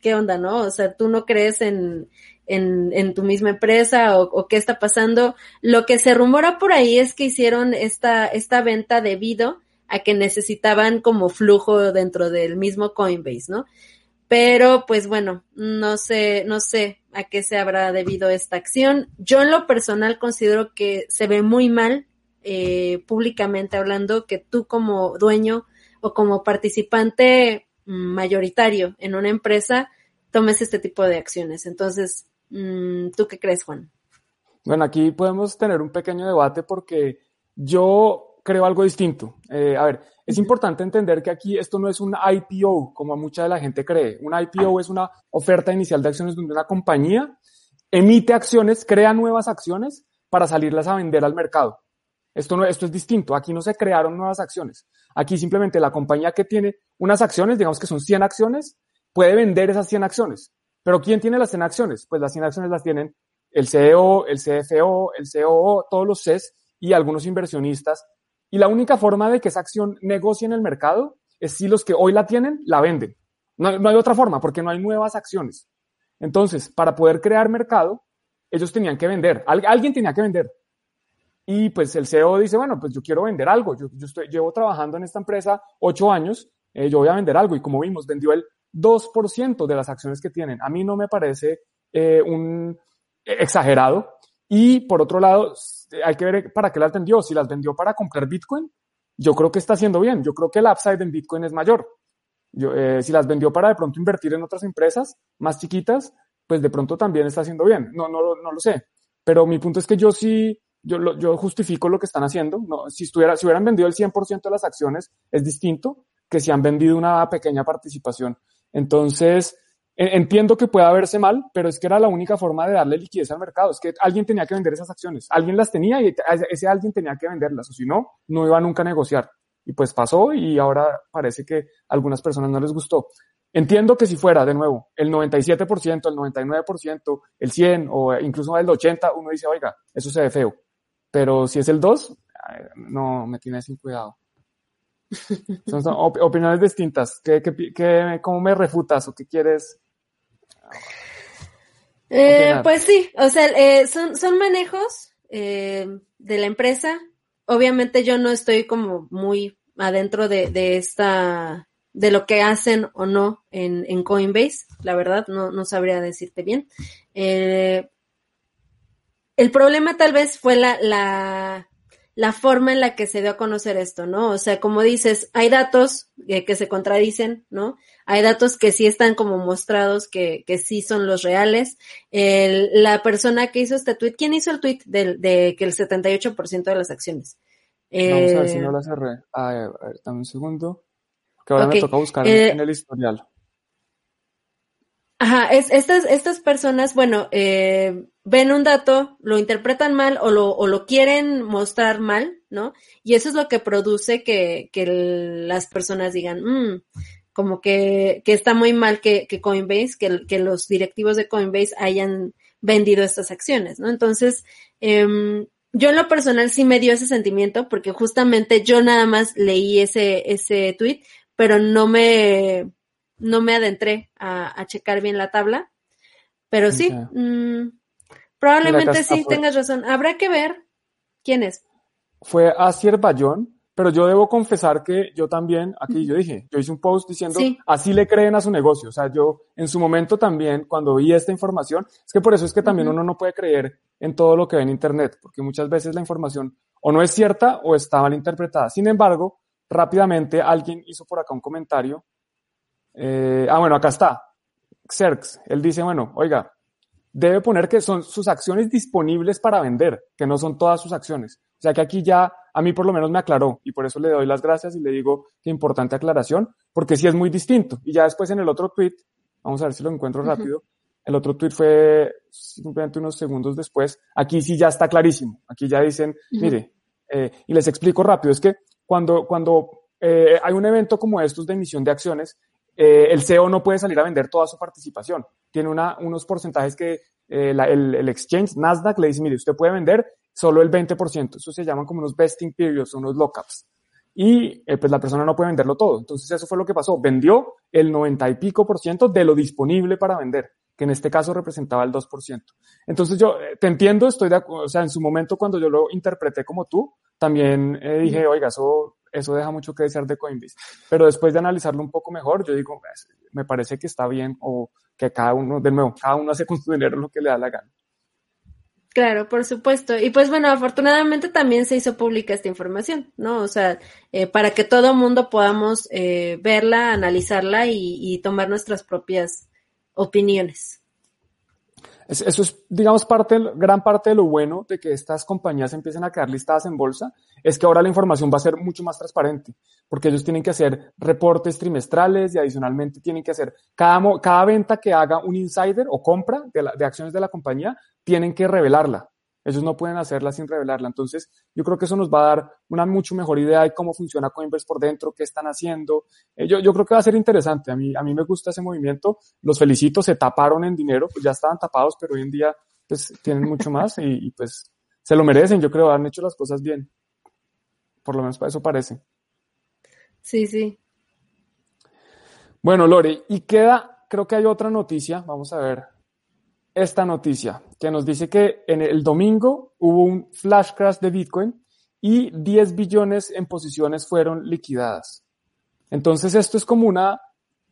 ¿qué onda, no? O sea, tú no crees en, en, en tu misma empresa o, o, qué está pasando. Lo que se rumora por ahí es que hicieron esta, esta venta debido a que necesitaban como flujo dentro del mismo Coinbase, ¿no? Pero pues bueno, no sé, no sé a qué se habrá debido esta acción. Yo en lo personal considero que se ve muy mal, eh, públicamente hablando, que tú como dueño o como participante mayoritario en una empresa tomes este tipo de acciones. Entonces, mm, ¿tú qué crees, Juan? Bueno, aquí podemos tener un pequeño debate porque yo creo algo distinto. Eh, a ver, es importante entender que aquí esto no es un IPO, como mucha de la gente cree. Un IPO es una oferta inicial de acciones donde una compañía emite acciones, crea nuevas acciones para salirlas a vender al mercado. Esto, no, esto es distinto. Aquí no se crearon nuevas acciones. Aquí simplemente la compañía que tiene unas acciones, digamos que son 100 acciones, puede vender esas 100 acciones. Pero ¿quién tiene las 100 acciones? Pues las 100 acciones las tienen el CEO, el CFO, el COO, todos los CES y algunos inversionistas. Y la única forma de que esa acción negocie en el mercado es si los que hoy la tienen la venden. No, no hay otra forma porque no hay nuevas acciones. Entonces, para poder crear mercado, ellos tenían que vender. alguien tenía que vender. Y pues el CEO dice, bueno, pues yo quiero vender algo. Yo, yo estoy, llevo trabajando en esta empresa ocho años, eh, yo voy a vender algo. Y como vimos, vendió el 2% de las acciones que tienen. A mí no me parece eh, un, exagerado. Y por otro lado, hay que ver para qué las vendió. Si las vendió para comprar Bitcoin, yo creo que está haciendo bien. Yo creo que el upside en Bitcoin es mayor. Yo, eh, si las vendió para de pronto invertir en otras empresas más chiquitas, pues de pronto también está haciendo bien. No, no, no lo sé. Pero mi punto es que yo sí, yo, yo justifico lo que están haciendo. No, si, estuviera, si hubieran vendido el 100% de las acciones, es distinto que si han vendido una pequeña participación. Entonces, entiendo que pueda verse mal, pero es que era la única forma de darle liquidez al mercado. Es que alguien tenía que vender esas acciones. Alguien las tenía y ese alguien tenía que venderlas, o si no, no iba nunca a negociar. Y pues pasó y ahora parece que a algunas personas no les gustó. Entiendo que si fuera, de nuevo, el 97%, el 99%, el 100 o incluso el 80, uno dice, oiga, eso se ve feo. Pero si es el 2, no, me tiene sin cuidado. Son, opiniones distintas. ¿Qué, qué, cómo me refutas o qué quieres? Eh, pues sí, o sea, eh, son, son manejos eh, de la empresa. Obviamente yo no estoy como muy adentro de, de esta de lo que hacen o no en, en Coinbase, la verdad, no, no sabría decirte bien. El problema tal vez fue la, la, la, forma en la que se dio a conocer esto, ¿no? O sea, como dices, hay datos que se contradicen, ¿no? Hay datos que sí están como mostrados, que, que sí son los reales. El, la persona que hizo este tweet, ¿quién hizo el tweet de, de que el 78% de las acciones? Vamos a ver si no la cerré. A ver, a ver, dame un segundo que ahora me toca buscar en eh, el historial. Ajá, es, estas, estas personas, bueno, eh, ven un dato, lo interpretan mal o lo, o lo quieren mostrar mal, ¿no? Y eso es lo que produce que, que las personas digan, mmm, como que, que, está muy mal que, que Coinbase, que, que, los directivos de Coinbase hayan vendido estas acciones, ¿no? Entonces, eh, yo en lo personal sí me dio ese sentimiento porque justamente yo nada más leí ese, ese tweet, pero no me, no me adentré a, checar bien la tabla. Pero sí, mm, probablemente sí, tengas razón. Habrá que ver quién es. Fue Asier Bayón, pero yo debo confesar que yo también, aquí yo dije, yo hice un post diciendo, así le creen a su negocio. O sea, yo en su momento también, cuando vi esta información, es que por eso es que también uno no puede creer en todo lo que ve en Internet, porque muchas veces la información o no es cierta o está mal interpretada. Sin embargo, rápidamente alguien hizo por acá un comentario. Eh, ah, bueno, acá está. Xerx, él dice, bueno, oiga, debe poner que son sus acciones disponibles para vender, que no son todas sus acciones. O sea que aquí ya a mí por lo menos me aclaró y por eso le doy las gracias y le digo que importante aclaración, porque sí es muy distinto. Y ya después en el otro tweet, vamos a ver si lo encuentro rápido, el otro tweet fue simplemente unos segundos después, aquí sí ya está clarísimo, aquí ya dicen, mire, eh, y les explico rápido, es que cuando, cuando eh, hay un evento como estos de emisión de acciones, eh, el CEO no puede salir a vender toda su participación. Tiene una, unos porcentajes que eh, el, el, exchange, Nasdaq, le dice, mire, usted puede vender solo el 20%. Eso se llaman como unos vesting periods, unos lockups. Y pues la persona no puede venderlo todo. Entonces eso fue lo que pasó. Vendió el 90 y pico por ciento de lo disponible para vender que en este caso representaba el 2%. Entonces yo te entiendo, estoy de acuerdo, o sea, en su momento cuando yo lo interpreté como tú, también eh, dije, oiga, eso, eso deja mucho que desear de Coinbase. Pero después de analizarlo un poco mejor, yo digo, me parece que está bien o que cada uno, de nuevo, cada uno hace con su dinero lo que le da la gana. Claro, por supuesto. Y pues bueno, afortunadamente también se hizo pública esta información, ¿no? O sea, eh, para que todo mundo podamos eh, verla, analizarla y, tomar nuestras propias opiniones. Eso es, digamos, parte, gran parte de lo bueno de que estas compañías empiecen a quedar listadas en bolsa, es que ahora la información va a ser mucho más transparente, porque ellos tienen que hacer reportes trimestrales y adicionalmente tienen que hacer cada, cada venta que haga un insider o compra de, de acciones de la compañía, tienen que revelarla. Ellos no pueden hacerla sin revelarla. Entonces, yo creo que eso nos va a dar una mucho mejor idea de cómo funciona Coinbase por dentro, qué están haciendo. Eh, yo, yo creo que va a ser interesante. A mí, a mí me gusta ese movimiento. Los felicito, se taparon en dinero, pues ya estaban tapados, pero hoy en día pues tienen mucho <laughs> más y, pues se lo merecen. Yo creo han hecho las cosas bien. Por lo menos para eso parece. Sí, sí. Bueno, Lore, y queda, creo que hay otra noticia. Vamos a ver esta noticia que nos dice que en el domingo hubo un flash crash de Bitcoin y 10 billones en posiciones fueron liquidadas. Entonces esto es como una,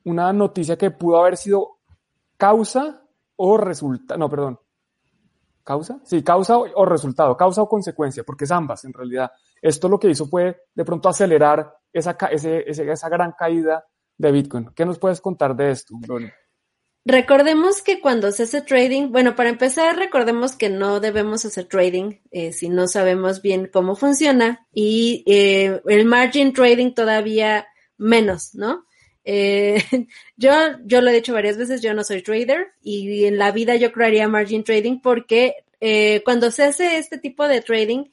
una noticia que pudo haber sido causa o resultado, no, perdón, ¿Causa? Sí, causa o, resultado, causa o consecuencia, porque es ambas en realidad. Esto lo que hizo fue de pronto acelerar esa, esa gran caída de Bitcoin. ¿Qué nos puedes contar de esto? Recordemos que cuando se hace trading, bueno, para empezar, recordemos que no debemos hacer trading eh, si no sabemos bien cómo funciona y eh, el margin trading todavía menos, ¿no? Eh, <laughs> yo, yo lo he dicho varias veces, yo no soy trader y en la vida yo crearía margin trading porque cuando se hace este tipo de trading,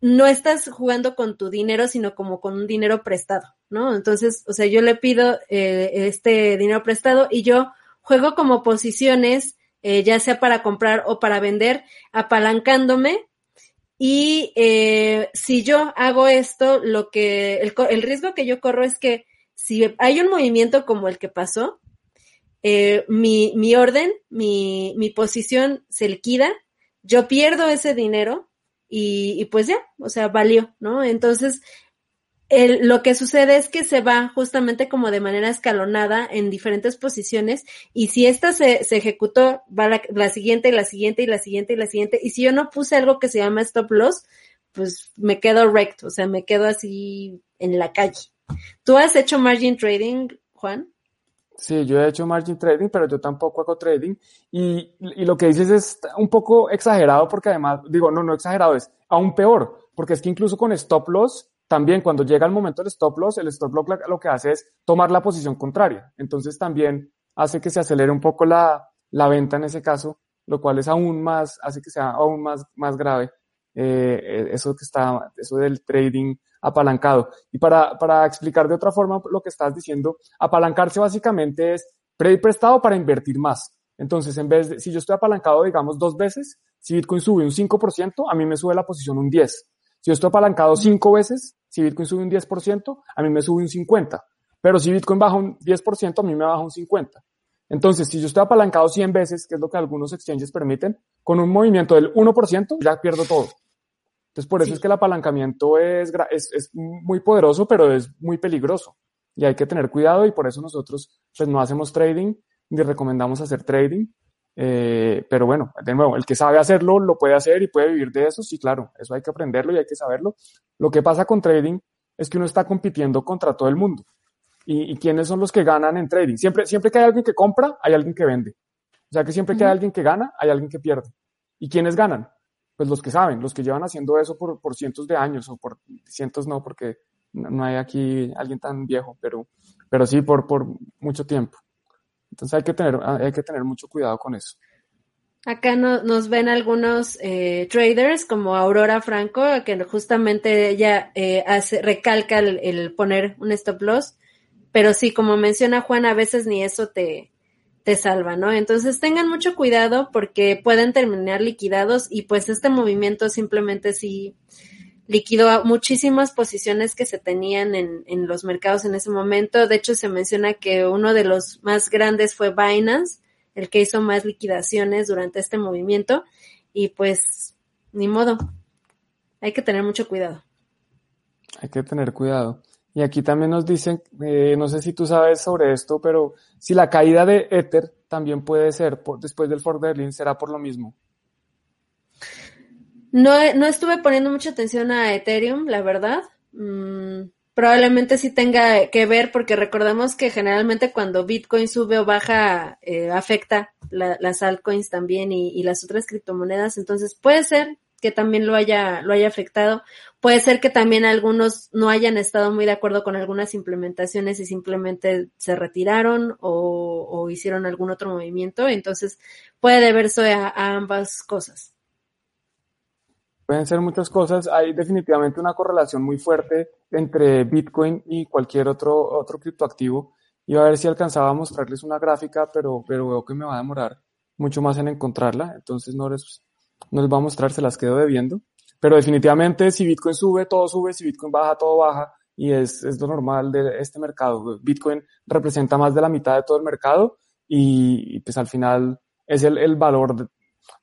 no estás jugando con tu dinero, sino como con un dinero prestado, ¿no? Entonces, o sea, yo le pido este dinero prestado y yo juego como posiciones, eh, ya sea para comprar o para vender, apalancándome. Y eh, si yo hago esto, lo que el, el, riesgo que yo corro es que si hay un movimiento como el que pasó, eh, mi, mi, orden, mi, mi posición se liquida, yo pierdo ese dinero y, y, pues ya, o sea, valió, ¿no? Entonces, el, lo que sucede es que se va justamente como de manera escalonada en diferentes posiciones y si esta se, se ejecutó, va la, siguiente y la siguiente y la siguiente y la siguiente y si yo no puse algo que se llama stop loss, pues me quedo recto, o sea, me quedo así en la calle. ¿Tú has hecho margin trading, Juan? Sí, yo he hecho margin trading, pero yo tampoco hago trading. Y, y, lo que dices es un poco exagerado porque además, digo, no, no exagerado, es aún peor, porque es que incluso con stop loss también cuando llega el momento del stop loss, el stop loss lo que hace es tomar la posición contraria. Entonces también hace que se acelere un poco la, la venta en ese caso, lo cual es aún más, hace que sea aún más, más grave eh, eso que está, eso del trading apalancado. Y para, para explicar de otra forma lo que estás diciendo, apalancarse básicamente es pedir prestado para invertir más. Entonces, en vez de, si yo estoy apalancado, digamos, dos veces, si Bitcoin sube un 5%, a mí me sube la posición un 10%. Si yo estoy apalancado cinco veces, si Bitcoin sube un 10%, a mí me sube un 50%. Pero si Bitcoin baja un 10%, a mí me baja un 50%. Entonces, si yo estoy apalancado 100 veces, que es lo que algunos exchanges permiten, con un movimiento del 1%, ya pierdo todo. Entonces, por eso es que el apalancamiento es, es, es, muy poderoso, pero es muy peligroso. Y hay que tener cuidado y por eso nosotros pues no hacemos trading ni recomendamos hacer trading. Eh, pero bueno, de nuevo, el que sabe hacerlo lo puede hacer y puede vivir de eso, sí, claro, eso hay que aprenderlo y hay que saberlo. Lo que pasa con trading es que uno está compitiendo contra todo el mundo. ¿Y, y quiénes son los que ganan en trading? Siempre, siempre que hay alguien que compra, hay alguien que vende. O sea que siempre que hay alguien que gana, hay alguien que pierde. ¿Y quiénes ganan? Pues los que saben, los que llevan haciendo eso por, por cientos de años o por cientos no, porque no hay aquí alguien tan viejo, pero, pero sí por, por mucho tiempo. Entonces hay que tener, hay que tener mucho cuidado con eso. Acá no, nos ven algunos eh, traders como Aurora Franco, que justamente ella eh, recalca el, el, poner un stop loss, pero sí, como menciona Juan, a veces ni eso te, te salva, ¿no? Entonces tengan mucho cuidado porque pueden terminar liquidados y pues este movimiento simplemente sí liquidó muchísimas posiciones que se tenían en, en, los mercados en ese momento. De hecho, se menciona que uno de los más grandes fue Binance, el que hizo más liquidaciones durante este movimiento. Y pues, ni modo. Hay que tener mucho cuidado. Hay que tener cuidado. Y aquí también nos dicen, eh, no sé si tú sabes sobre esto, pero si la caída de Ether también puede ser por, después del Ford Berlin, será por lo mismo. No, no estuve poniendo mucha atención a Ethereum, la verdad. Mm, probablemente sí tenga que ver porque recordamos que generalmente cuando Bitcoin sube o baja eh, afecta las altcoins también y, las otras criptomonedas. Entonces puede ser que también lo haya, lo haya afectado. Puede ser que también algunos no hayan estado muy de acuerdo con algunas implementaciones y simplemente se retiraron o, o hicieron algún otro movimiento. Entonces puede deberse a ambas cosas. Pueden ser muchas cosas. Hay definitivamente una correlación muy fuerte entre Bitcoin y cualquier otro, otro criptoactivo. Iba a ver si alcanzaba a mostrarles una gráfica, pero, pero veo que me va a demorar mucho más en encontrarla. Entonces no les, no les voy a mostrar, se las quedo debiendo. Pero definitivamente si Bitcoin sube, todo sube. Si Bitcoin baja, todo baja. Y es, es lo normal de este mercado. Bitcoin representa más de la mitad de todo el mercado y, y pues al final es el, el valor. De,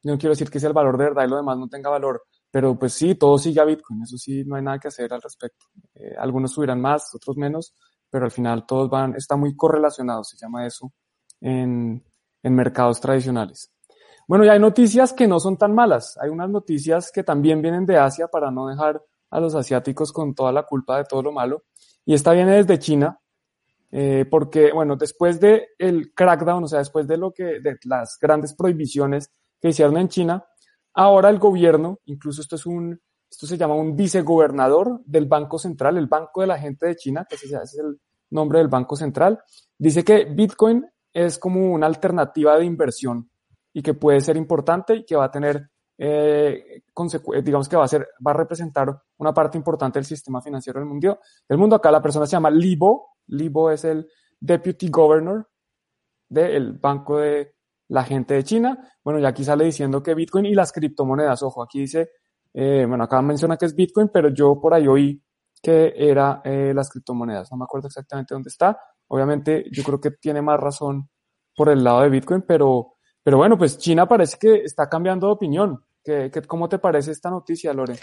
no quiero decir que es el valor de verdad y lo demás no tenga valor, pero pues sí, todo sigue a Bitcoin, eso sí, no hay nada que hacer al respecto. Eh, algunos subirán más, otros menos, pero al final todos van, está muy correlacionado, se llama eso, en, en mercados tradicionales. Bueno, y hay noticias que no son tan malas. Hay unas noticias que también vienen de Asia para no dejar a los asiáticos con toda la culpa de todo lo malo. Y esta viene desde China, eh, porque, bueno, después de el crackdown, o sea, después de lo que, de las grandes prohibiciones que hicieron en China, ahora el gobierno, incluso esto es un, esto se llama un vicegobernador del Banco Central, el Banco de la Gente de China, que es el nombre del Banco Central, dice que Bitcoin es como una alternativa de inversión y que puede ser importante y que va a tener, eh, digamos que va a ser, va a representar una parte importante del sistema financiero del mundo. Del mundo acá la persona se llama Libo, Libo es el Deputy Governor del Banco de la Gente de China. Bueno, y aquí sale diciendo que Bitcoin y las criptomonedas, ojo, aquí dice, eh, bueno, acá menciona que es Bitcoin, pero yo por ahí oí que era eh, las criptomonedas. No me acuerdo exactamente dónde está. Obviamente, yo creo que tiene más razón por el lado de Bitcoin, pero, pero bueno, pues China parece que está cambiando de opinión. ¿Qué, qué, cómo te parece esta noticia, Lore?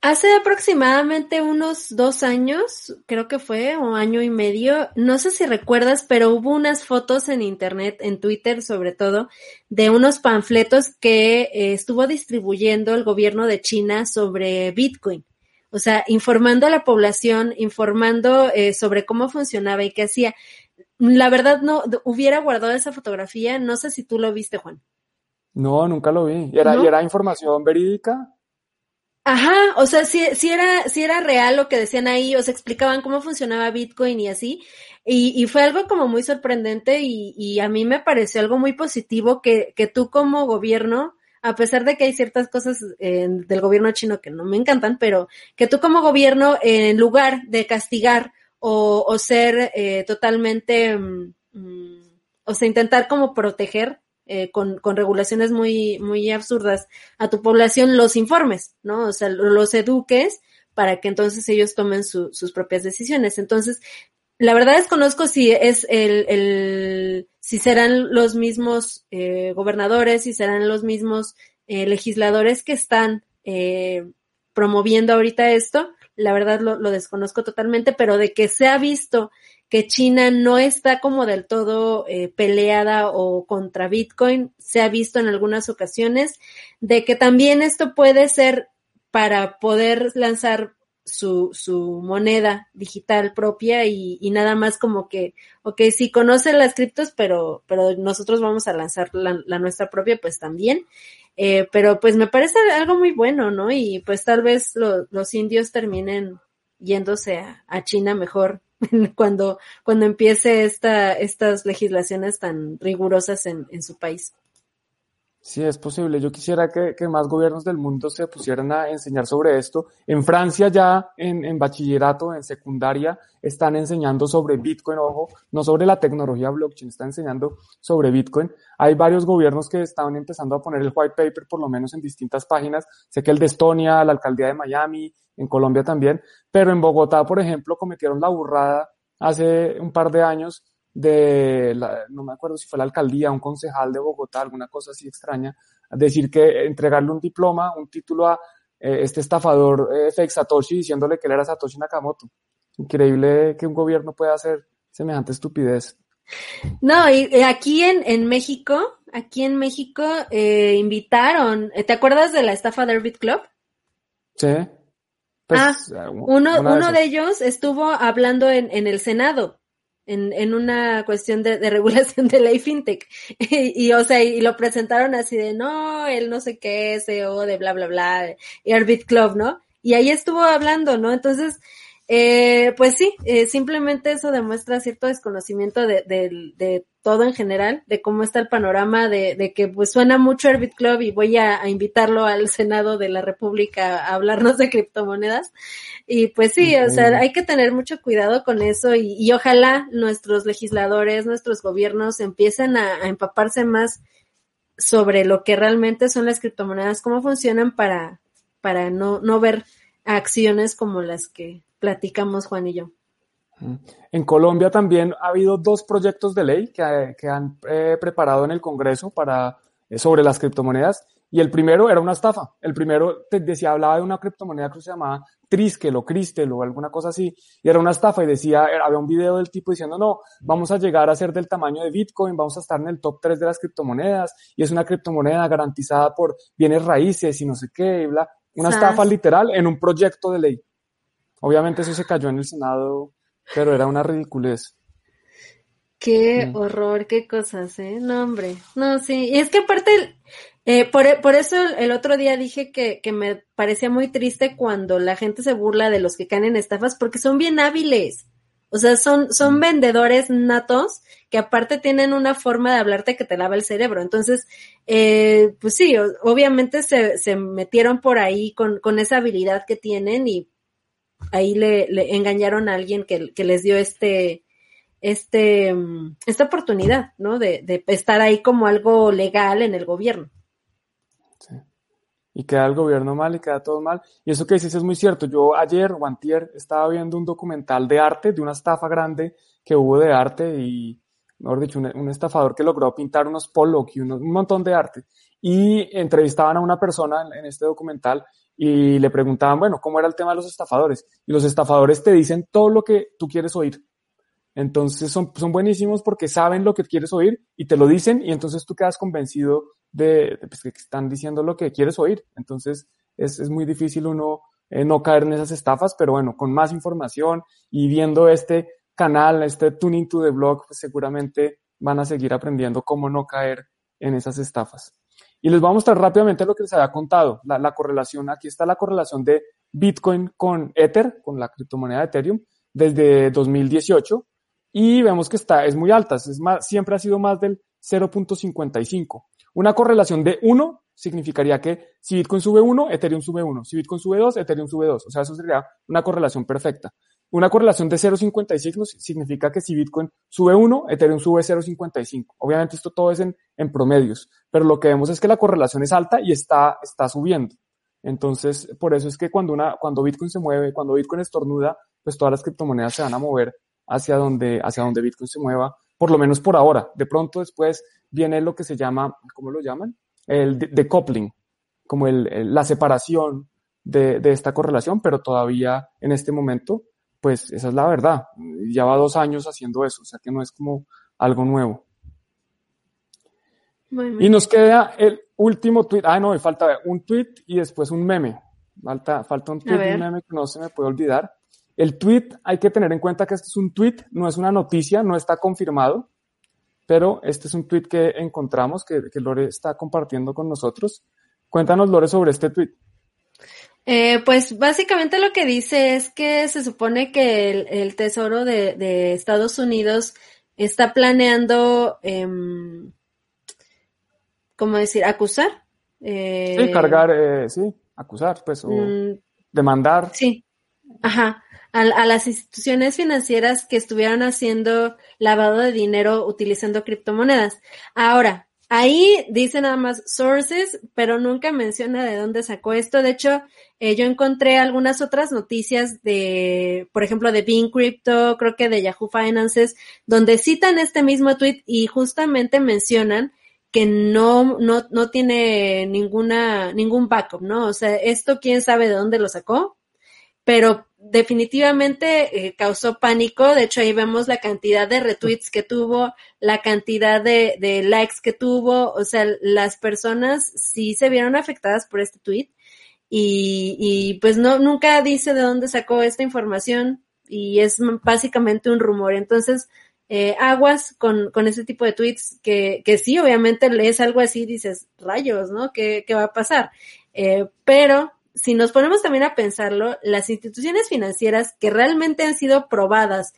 Hace aproximadamente unos dos años, creo que fue, o año y medio, no sé si recuerdas, pero hubo unas fotos en internet, en Twitter sobre todo, de unos panfletos que eh, estuvo distribuyendo el gobierno de China sobre Bitcoin. O sea, informando a la población, informando eh, sobre cómo funcionaba y qué hacía. La verdad no, hubiera guardado esa fotografía, no sé si tú lo viste, Juan. No, nunca lo vi. ¿Y era, ¿y era información verídica? Ajá, o sea, si, si, era, si era real lo que decían ahí, o se explicaban cómo funcionaba Bitcoin y así. Y, y fue algo como muy sorprendente y, y, a mí me pareció algo muy positivo que, que tú como gobierno, a pesar de que hay ciertas cosas eh, del gobierno chino que no me encantan, pero que tú como gobierno, en lugar de castigar o, o ser eh, totalmente, mm, o sea, intentar como proteger eh, con, con, regulaciones muy, muy absurdas a tu población, los informes, ¿no? O sea, los eduques para que entonces ellos tomen su, sus propias decisiones. Entonces, la verdad desconozco si es el, el si serán los mismos eh, gobernadores, si serán los mismos eh, legisladores que están eh, promoviendo ahorita esto. La verdad lo, lo desconozco totalmente, pero de que se ha visto que China no está como del todo eh, peleada o contra Bitcoin, se ha visto en algunas ocasiones, de que también esto puede ser para poder lanzar su, su moneda digital propia y, y, nada más como que, ok, sí conoce las criptos, pero, pero nosotros vamos a lanzar la, nuestra propia, pues también. Eh, pero pues me parece algo muy bueno, ¿no? Y pues tal vez lo, los indios terminen yéndose a, a China mejor <laughs> cuando, cuando empiece esta, estas legislaciones tan rigurosas en, en su país. Sí, es posible. Yo quisiera que, que, más gobiernos del mundo se pusieran a enseñar sobre esto. En Francia ya en, en, bachillerato, en secundaria, están enseñando sobre Bitcoin, ojo, no sobre la tecnología blockchain, están enseñando sobre Bitcoin. Hay varios gobiernos que están empezando a poner el white paper, por lo menos en distintas páginas. Sé que el de Estonia, la alcaldía de Miami, en Colombia también, pero en Bogotá, por ejemplo, cometieron la burrada hace un par de años de, la, no me acuerdo si fue la alcaldía, un concejal de Bogotá, alguna cosa así extraña, decir que entregarle un diploma, un título a eh, este estafador eh, fake Satoshi diciéndole que él era Satoshi Nakamoto. Increíble que un gobierno pueda hacer semejante estupidez. No, y aquí en, en México, aquí en México eh, invitaron, ¿te acuerdas de la estafa de Orbit Club? Sí. Pues, ah, eh, uno, uno de, de, ellos estuvo hablando en, en el Senado, en, en una cuestión de, de regulación de ley fintech. <laughs> Y, y, o sea, y lo presentaron así de, no, él no sé qué, CEO de bla, bla, bla, Airbit Club, ¿no? Y ahí estuvo hablando, ¿no? Entonces, eh, pues sí, eh, simplemente eso demuestra cierto desconocimiento de, de, de, todo en general, de cómo está el panorama, de, de que pues suena mucho Herbit Club y voy a, a, invitarlo al Senado de la República a hablarnos de criptomonedas. Y pues sí, o sea, hay que tener mucho cuidado con eso y, y ojalá nuestros legisladores, nuestros gobiernos empiecen a, a empaparse más sobre lo que realmente son las criptomonedas, cómo funcionan para, para no, no ver acciones como las que platicamos Juan y yo. En Colombia también ha habido dos proyectos de ley que, que han eh, preparado en el Congreso para, eh, sobre las criptomonedas Y el primero era una estafa. El primero te decía, hablaba de una criptomoneda que se llamaba Triskel o Cristel o alguna cosa así. Y era una estafa y decía, había un video del tipo diciendo, no, vamos a llegar a ser del tamaño de Bitcoin, vamos a estar en el top 3 de las criptomonedas y es una criptomoneda garantizada por bienes raíces y no sé qué, y bla. Una estafa literal en un proyecto de ley. Obviamente eso se cayó en el Senado, pero era una ridiculez. Qué mm. horror, qué cosas, ¿eh? No, hombre. No, sí. Y es que aparte, eh, por, por, eso el otro día dije que, que, me parecía muy triste cuando la gente se burla de los que caen en estafas porque son bien hábiles. O sea, son, son mm. vendedores natos que aparte tienen una forma de hablarte que te lava el cerebro. Entonces, eh, pues sí, obviamente se, se metieron por ahí con, con esa habilidad que tienen y ahí le, engañaron a alguien que, que les dio este, este, mm, esta oportunidad, ¿no? De, estar ahí como algo legal en el gobierno. Sí. Y queda el gobierno mal y queda todo mal. Y eso que dices es muy cierto. Yo ayer o antier estaba viendo un documental de arte, de una estafa grande que hubo de arte y, mejor dicho, un, estafador que logró pintar unos Pollock y un montón de arte. Y entrevistaban a una persona en este documental y le preguntaban, bueno, ¿cómo era el tema de los estafadores? Y los estafadores te dicen todo lo que tú quieres oír entonces son, son buenísimos porque saben lo que quieres oír y te lo dicen y entonces tú quedas convencido de, pues, que están diciendo lo que quieres oír. Entonces es, es muy difícil uno eh, no caer en esas estafas, pero bueno, con más información y viendo este canal, este tuning to the blog, pues seguramente van a seguir aprendiendo cómo no caer en esas estafas. Y les voy a mostrar rápidamente lo que les había contado, la, la correlación, aquí está la correlación de Bitcoin con Ether, con la criptomoneda de Ethereum, desde 2018 y vemos que está, es muy alta, es más, siempre ha sido más del 0.55. Una correlación de 1 significaría que si Bitcoin sube 1, Ethereum sube 1. Si Bitcoin sube 2, Ethereum sube 2. O sea, eso sería una correlación perfecta. Una correlación de 0.55 significa que si Bitcoin sube 1, Ethereum sube 0.55. Obviamente esto todo es en, promedios, pero lo que vemos es que la correlación es alta y está, está subiendo. Entonces, por eso es que cuando, una, cuando Bitcoin se mueve, cuando Bitcoin estornuda, pues todas las criptomonedas se van a mover hacia donde, hacia donde Bitcoin se mueva, por lo menos por ahora. De pronto después viene lo que se llama, ¿cómo lo llaman? El decoupling, como la separación de, de, esta correlación, pero todavía en este momento, pues esa es la verdad. Lleva dos años haciendo eso, o sea que no es como algo nuevo. Y nos queda el último tweet. Ah, no, me falta un tweet y después un meme. Falta, falta un tweet y un meme que no se me puede olvidar. El tweet, hay que tener en cuenta que este es un tweet, no es una noticia, no está confirmado, pero este es un tweet que encontramos, que, Lore está compartiendo con nosotros. Cuéntanos, Lore, sobre este tweet. Eh, pues básicamente lo que dice es que se supone que el, Tesoro de, Estados Unidos está planeando, eh, ¿cómo decir? Acusar. Eh, sí, cargar, eh, sí, acusar, pues, o mm, demandar. Sí, ajá a, las instituciones financieras que estuvieran haciendo lavado de dinero utilizando criptomonedas. Ahora, ahí dice nada más sources, pero nunca menciona de dónde sacó esto. De hecho, eh, yo encontré algunas otras noticias de, por ejemplo, de Bean Crypto, creo que de Yahoo Finances, donde citan este mismo tweet y justamente mencionan que no, no, no tiene ninguna, ningún backup, ¿no? O sea, esto quién sabe de dónde lo sacó, pero definitivamente eh, causó pánico. De hecho, ahí vemos la cantidad de retweets que tuvo, la cantidad de, likes que tuvo. O sea, las personas sí se vieron afectadas por este tweet. Y, y pues no, nunca dice de dónde sacó esta información y es básicamente un rumor. Entonces, eh, aguas con, con ese tipo de tweets que, que sí, obviamente lees algo así dices, rayos, ¿no? ¿Qué, qué va a pasar? Eh, pero si nos ponemos también a pensarlo, las instituciones financieras que realmente han sido probadas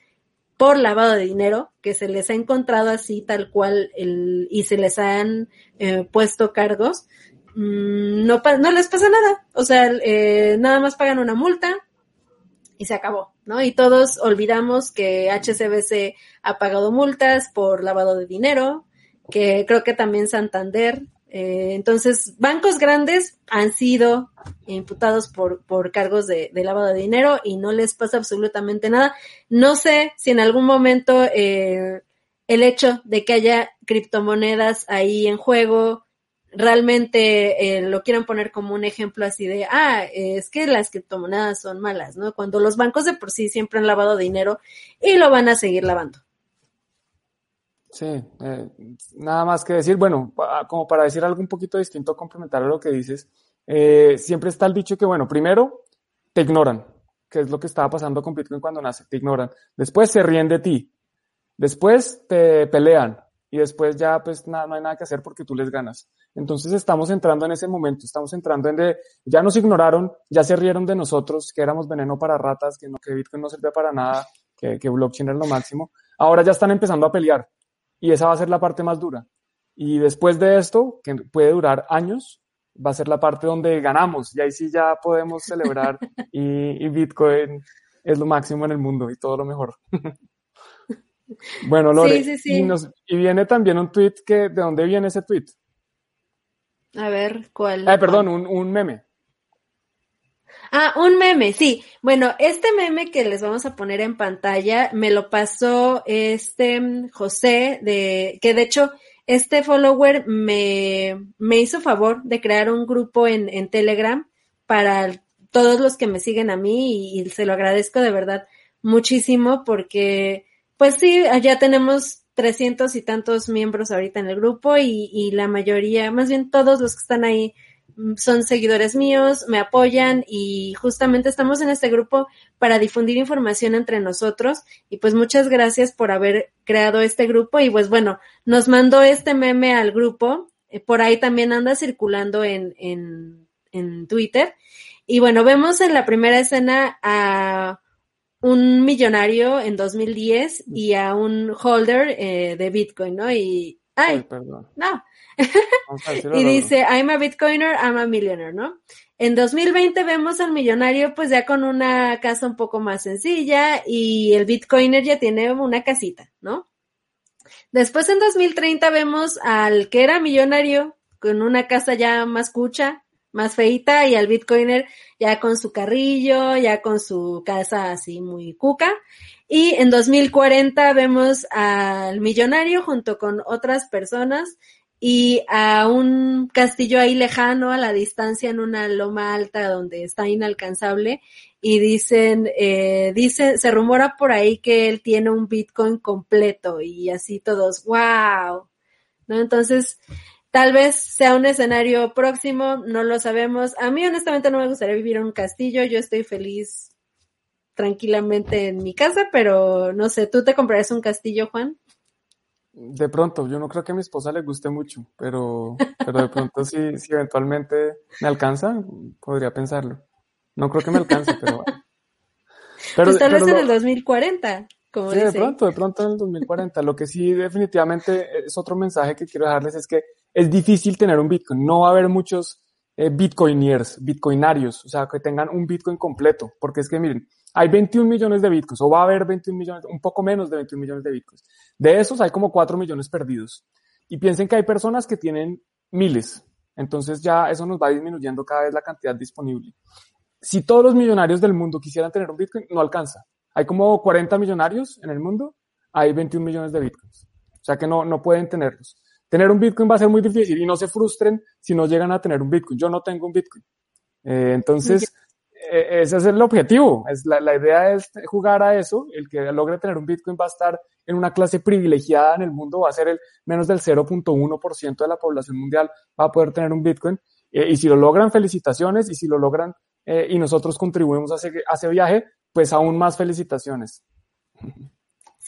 por lavado de dinero, que se les ha encontrado así tal cual el, y se les han eh, puesto cargos, mm, no, no les pasa nada. O sea, eh, nada más pagan una multa y se acabó, ¿no? Y todos olvidamos que HCBC ha pagado multas por lavado de dinero, que creo que también Santander eh, entonces, bancos grandes han sido imputados por, por cargos de, lavado de dinero y no les pasa absolutamente nada. No sé si en algún momento eh, el hecho de que haya criptomonedas ahí en juego realmente eh, lo quieran poner como un ejemplo así de, ah, es que las criptomonedas son malas, ¿no? Cuando los bancos de por sí siempre han lavado dinero y lo van a seguir lavando. Sí, eh, nada más que decir, bueno, como para decir algo un poquito distinto, complementar a lo que dices, eh, siempre está el dicho que, bueno, primero te ignoran, que es lo que estaba pasando con Bitcoin cuando nace, te ignoran. Después se ríen de ti. Después te pelean y después ya pues nada, no hay nada que hacer porque tú les ganas. Entonces estamos entrando en ese momento, estamos entrando en de, ya nos ignoraron, ya se rieron de nosotros, que éramos veneno para ratas, que, no, que Bitcoin no servía para nada, que, que blockchain era lo máximo. Ahora ya están empezando a pelear y esa va a ser la parte más dura. Y después de esto, que puede durar años, va a ser la parte donde ganamos y ahí sí ya podemos celebrar <laughs> y, y Bitcoin es lo máximo en el mundo y todo lo mejor. bueno, Lore, Y, y, viene también un tweet que, ¿de dónde viene ese tweet? A ver, ¿cuál? Ay, perdón, un, un meme. Ah, un meme, sí. Bueno, este meme que les vamos a poner en pantalla me lo pasó este José de, que de hecho este follower me, me hizo favor de crear un grupo en, en Telegram para todos los que me siguen a mí y, y, se lo agradezco de verdad muchísimo porque pues sí, ya tenemos trescientos y tantos miembros ahorita en el grupo y, y la mayoría, más bien todos los que están ahí Mm, son seguidores míos, me apoyan y justamente estamos en este grupo para difundir información entre nosotros y pues muchas gracias por haber creado este grupo y pues bueno, nos mandó este meme al grupo, eh, por ahí también anda circulando en, en, en Twitter y bueno, vemos en la primera escena a un millonario en 2010 y a un holder eh, de Bitcoin, ¿no? Y, ay, perdón. no, y dice, I'm a Bitcoiner, I'm a millionaire, ¿no? En 2020 vemos al millonario pues ya con una casa un poco más sencilla y el Bitcoiner ya tiene una casita, ¿no? Después en 2030 vemos al que era millonario con una casa ya más cucha, más feita y al Bitcoiner ya con su carrillo, ya con su casa así muy cuca. Y en 2040 vemos al millonario junto con otras personas y a un castillo ahí lejano, a la distancia, en una loma alta donde está inalcanzable, y dicen, eh, dice, se rumora por ahí que él tiene un Bitcoin completo y así todos, wow, ¿no? Entonces, tal vez sea un escenario próximo, no lo sabemos. A mí honestamente no me gustaría vivir en un castillo, yo estoy feliz tranquilamente en mi casa, pero no sé, ¿tú te comprarías un castillo, Juan? De pronto, yo no creo que a mi esposa le guste mucho, pero, pero de pronto si, si eventualmente me alcanza, podría pensarlo. No creo que me alcance, pero bueno. Pero, pues tal vez en el 2040, como Sí, de pronto, de pronto en el 2040. Lo que sí definitivamente es otro mensaje que quiero dejarles es que es difícil tener un Bitcoin. No va a haber muchos eh, Bitcoiners, Bitcoinarios, o sea, que tengan un Bitcoin completo, porque es que miren, hay 21 millones de bitcoins, o va a haber 21 millones, un poco menos de 21 millones de bitcoins. De esos hay como 4 millones perdidos. Y piensen que hay personas que tienen miles. Entonces ya eso nos va disminuyendo cada vez la cantidad disponible. Si todos los millonarios del mundo quisieran tener un bitcoin, no alcanza. Hay como 40 millonarios en el mundo, hay 21 millones de bitcoins. O sea que no, no pueden tenerlos. Tener un bitcoin va a ser muy difícil y no se frustren si no llegan a tener un bitcoin. Yo no tengo un bitcoin. Eh, entonces, e, ese es el objetivo. Es la, idea es jugar a eso. El que logre tener un Bitcoin va a estar en una clase privilegiada en el mundo, va a ser el menos del 0.1% de la población mundial, va a poder tener un Bitcoin. Eh, y si lo logran, felicitaciones. Y si lo logran eh, y nosotros contribuimos a ese, viaje, pues aún más felicitaciones.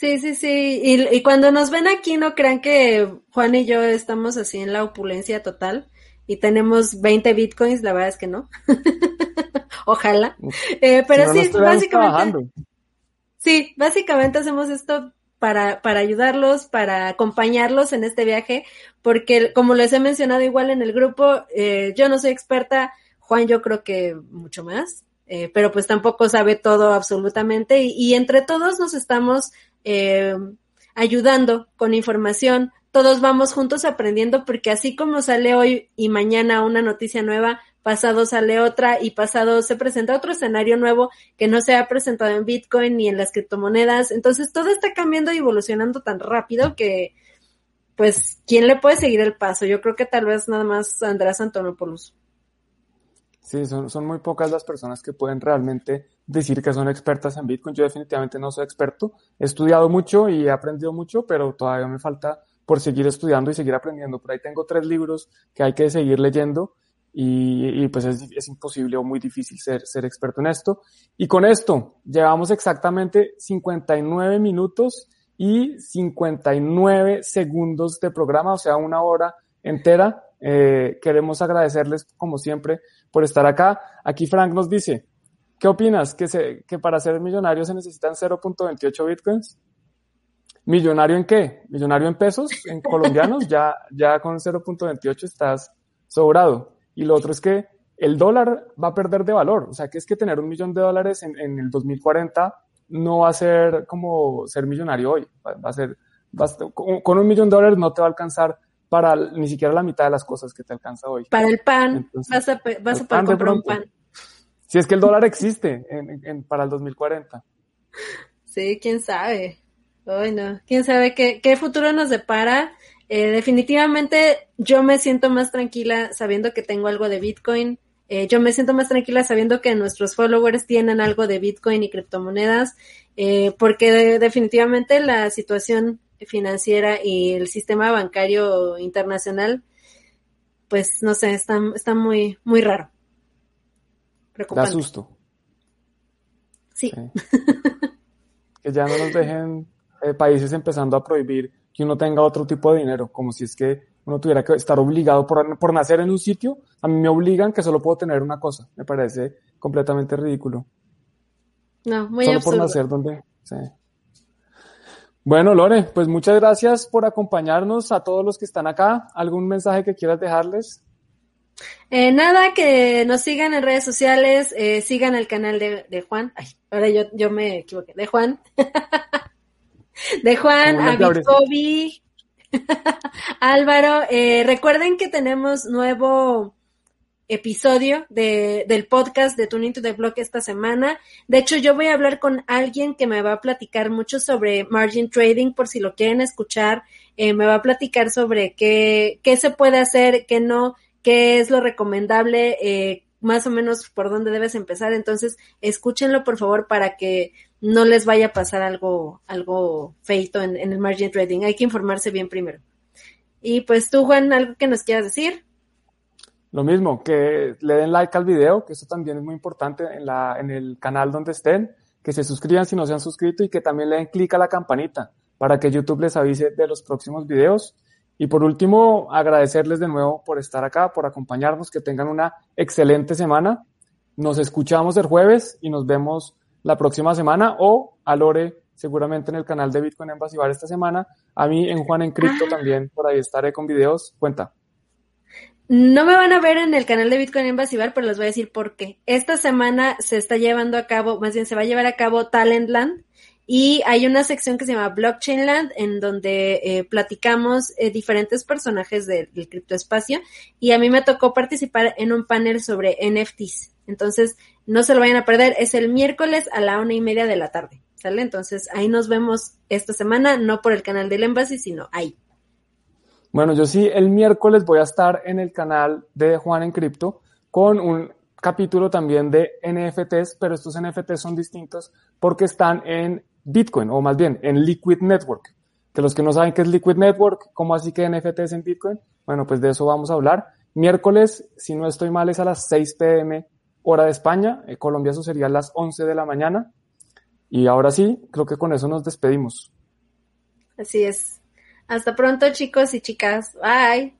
Sí, sí, sí. Y, y cuando nos ven aquí, no crean que Juan y yo estamos así en la opulencia total y tenemos 20 bitcoins, la verdad es que no. <laughs> Ojalá. Eh, pero sí, básicamente. Sí, básicamente hacemos esto para, para ayudarlos, para acompañarlos en este viaje, porque como les he mencionado igual en el grupo, eh, yo no soy experta, Juan yo creo que mucho más, eh, pero pues tampoco sabe todo absolutamente y, y entre todos nos estamos eh, ayudando con información, todos vamos juntos aprendiendo porque así como sale hoy y mañana una noticia nueva, pasado sale otra y pasado se presenta otro escenario nuevo que no se ha presentado en Bitcoin ni en las criptomonedas. Entonces todo está cambiando y evolucionando tan rápido que pues, ¿quién le puede seguir el paso? Yo creo que tal vez nada más Andrés Antonopoulos. Sí, son, son muy pocas las personas que pueden realmente decir que son expertas en Bitcoin. Yo definitivamente no soy experto. He estudiado mucho y he aprendido mucho, pero todavía me falta por seguir estudiando y seguir aprendiendo. Por ahí tengo tres libros que hay que seguir leyendo y, pues es, es, imposible o muy difícil ser, ser experto en esto. Y con esto llevamos exactamente 59 minutos y 59 segundos de programa, o sea, una hora entera. Eh, queremos agradecerles, como siempre, por estar acá. Aquí Frank nos dice, ¿qué opinas? ¿Que, se, que para ser millonario se necesitan 0.28 bitcoins? ¿Millonario en qué? ¿Millonario en pesos? ¿En <laughs> colombianos? ya, ya con 0.28 estás sobrado. Y lo otro es que el dólar va a perder de valor. O sea, que es que tener un millón de dólares en, en el 2040 no va a ser como ser millonario hoy. Va, a ser, con, un millón de dólares no te va a alcanzar para ni siquiera la mitad de las cosas que te alcanza hoy. Para el pan, vas a, vas a poder comprar un pan. Si es que el dólar existe en, en, para el 2040. Sí, quién sabe. Bueno, quién sabe qué, qué futuro nos depara. Eh, definitivamente yo me siento más tranquila sabiendo que tengo algo de Bitcoin. Eh, yo me siento más tranquila sabiendo que nuestros followers tienen algo de Bitcoin y criptomonedas, eh, porque definitivamente la situación financiera y el sistema bancario internacional, pues no sé, está, está muy, muy raro. Da susto. Sí. que ya no nos dejen eh, países empezando a prohibir que uno tenga otro tipo de dinero, como si es que uno tuviera que estar obligado por, por nacer en un sitio, a mí me obligan que solo puedo tener una cosa, me parece completamente ridículo. No, muy Solo por nacer donde, sí. Bueno, Lore, pues muchas gracias por acompañarnos a todos los que están acá. ¿Algún mensaje que quieras dejarles? Eh, nada, que nos sigan en redes sociales, eh, sigan el canal de, de Juan. Ay, ahora yo, yo me equivoqué, de Juan. <laughs> de Juan, a Bitcobi, <laughs> Álvaro, eh, recuerden que tenemos nuevo episodio de, del podcast de Tuning to the Block esta semana. De hecho, yo voy a hablar con alguien que me va a platicar mucho sobre margin trading, por si lo quieren escuchar. Eh, me va a platicar sobre qué, qué se puede hacer, qué no, qué es lo recomendable, eh, más o menos por dónde debes empezar. Entonces, escúchenlo por favor para que no les vaya a pasar algo, algo feito en, en el margin trading. Hay que informarse bien primero. Y pues tú, Juan, algo que nos quieras decir. Lo mismo, que le den like al video, que eso también es muy importante en, la, en el canal donde estén, que se suscriban si no se han suscrito y que también le den clic a la campanita para que YouTube les avise de los próximos videos. Y por último, agradecerles de nuevo por estar acá, por acompañarnos, que tengan una excelente semana. Nos escuchamos el jueves y nos vemos la próxima semana o a Lore seguramente en el canal de Bitcoin en Basibar esta semana. A mí en Juan en Cripto ah. también, por ahí estaré con videos. Cuenta. No me van a ver en el canal de Bitcoin Basibar, pero les voy a decir por qué. Esta semana se está llevando a cabo, más bien se va a llevar a cabo Talentland y hay una sección que se llama Blockchainland en donde eh, platicamos eh, diferentes personajes del criptoespacio y a mí me tocó participar en un panel sobre NFTs. Entonces, no se lo vayan a perder. Es el miércoles a la una y media de la tarde. ¿Sale? Entonces ahí nos vemos esta semana, no por el canal del Embassy, sino ahí. Bueno, yo sí, el miércoles voy a estar en el canal de Juan en Cripto con un capítulo también de NFTs, pero estos NFTs son distintos porque están en Bitcoin, o más bien en Liquid Network. Que los que no saben qué es Liquid Network, ¿cómo así que NFTs en Bitcoin? Bueno, pues de eso vamos a hablar. Miércoles, si no estoy mal, es a las 6 pm hora de España. En Colombia eso sería a las 11 de la mañana. Y ahora sí, creo que con eso nos despedimos. Así es. Hasta pronto, chicos y chicas. Bye.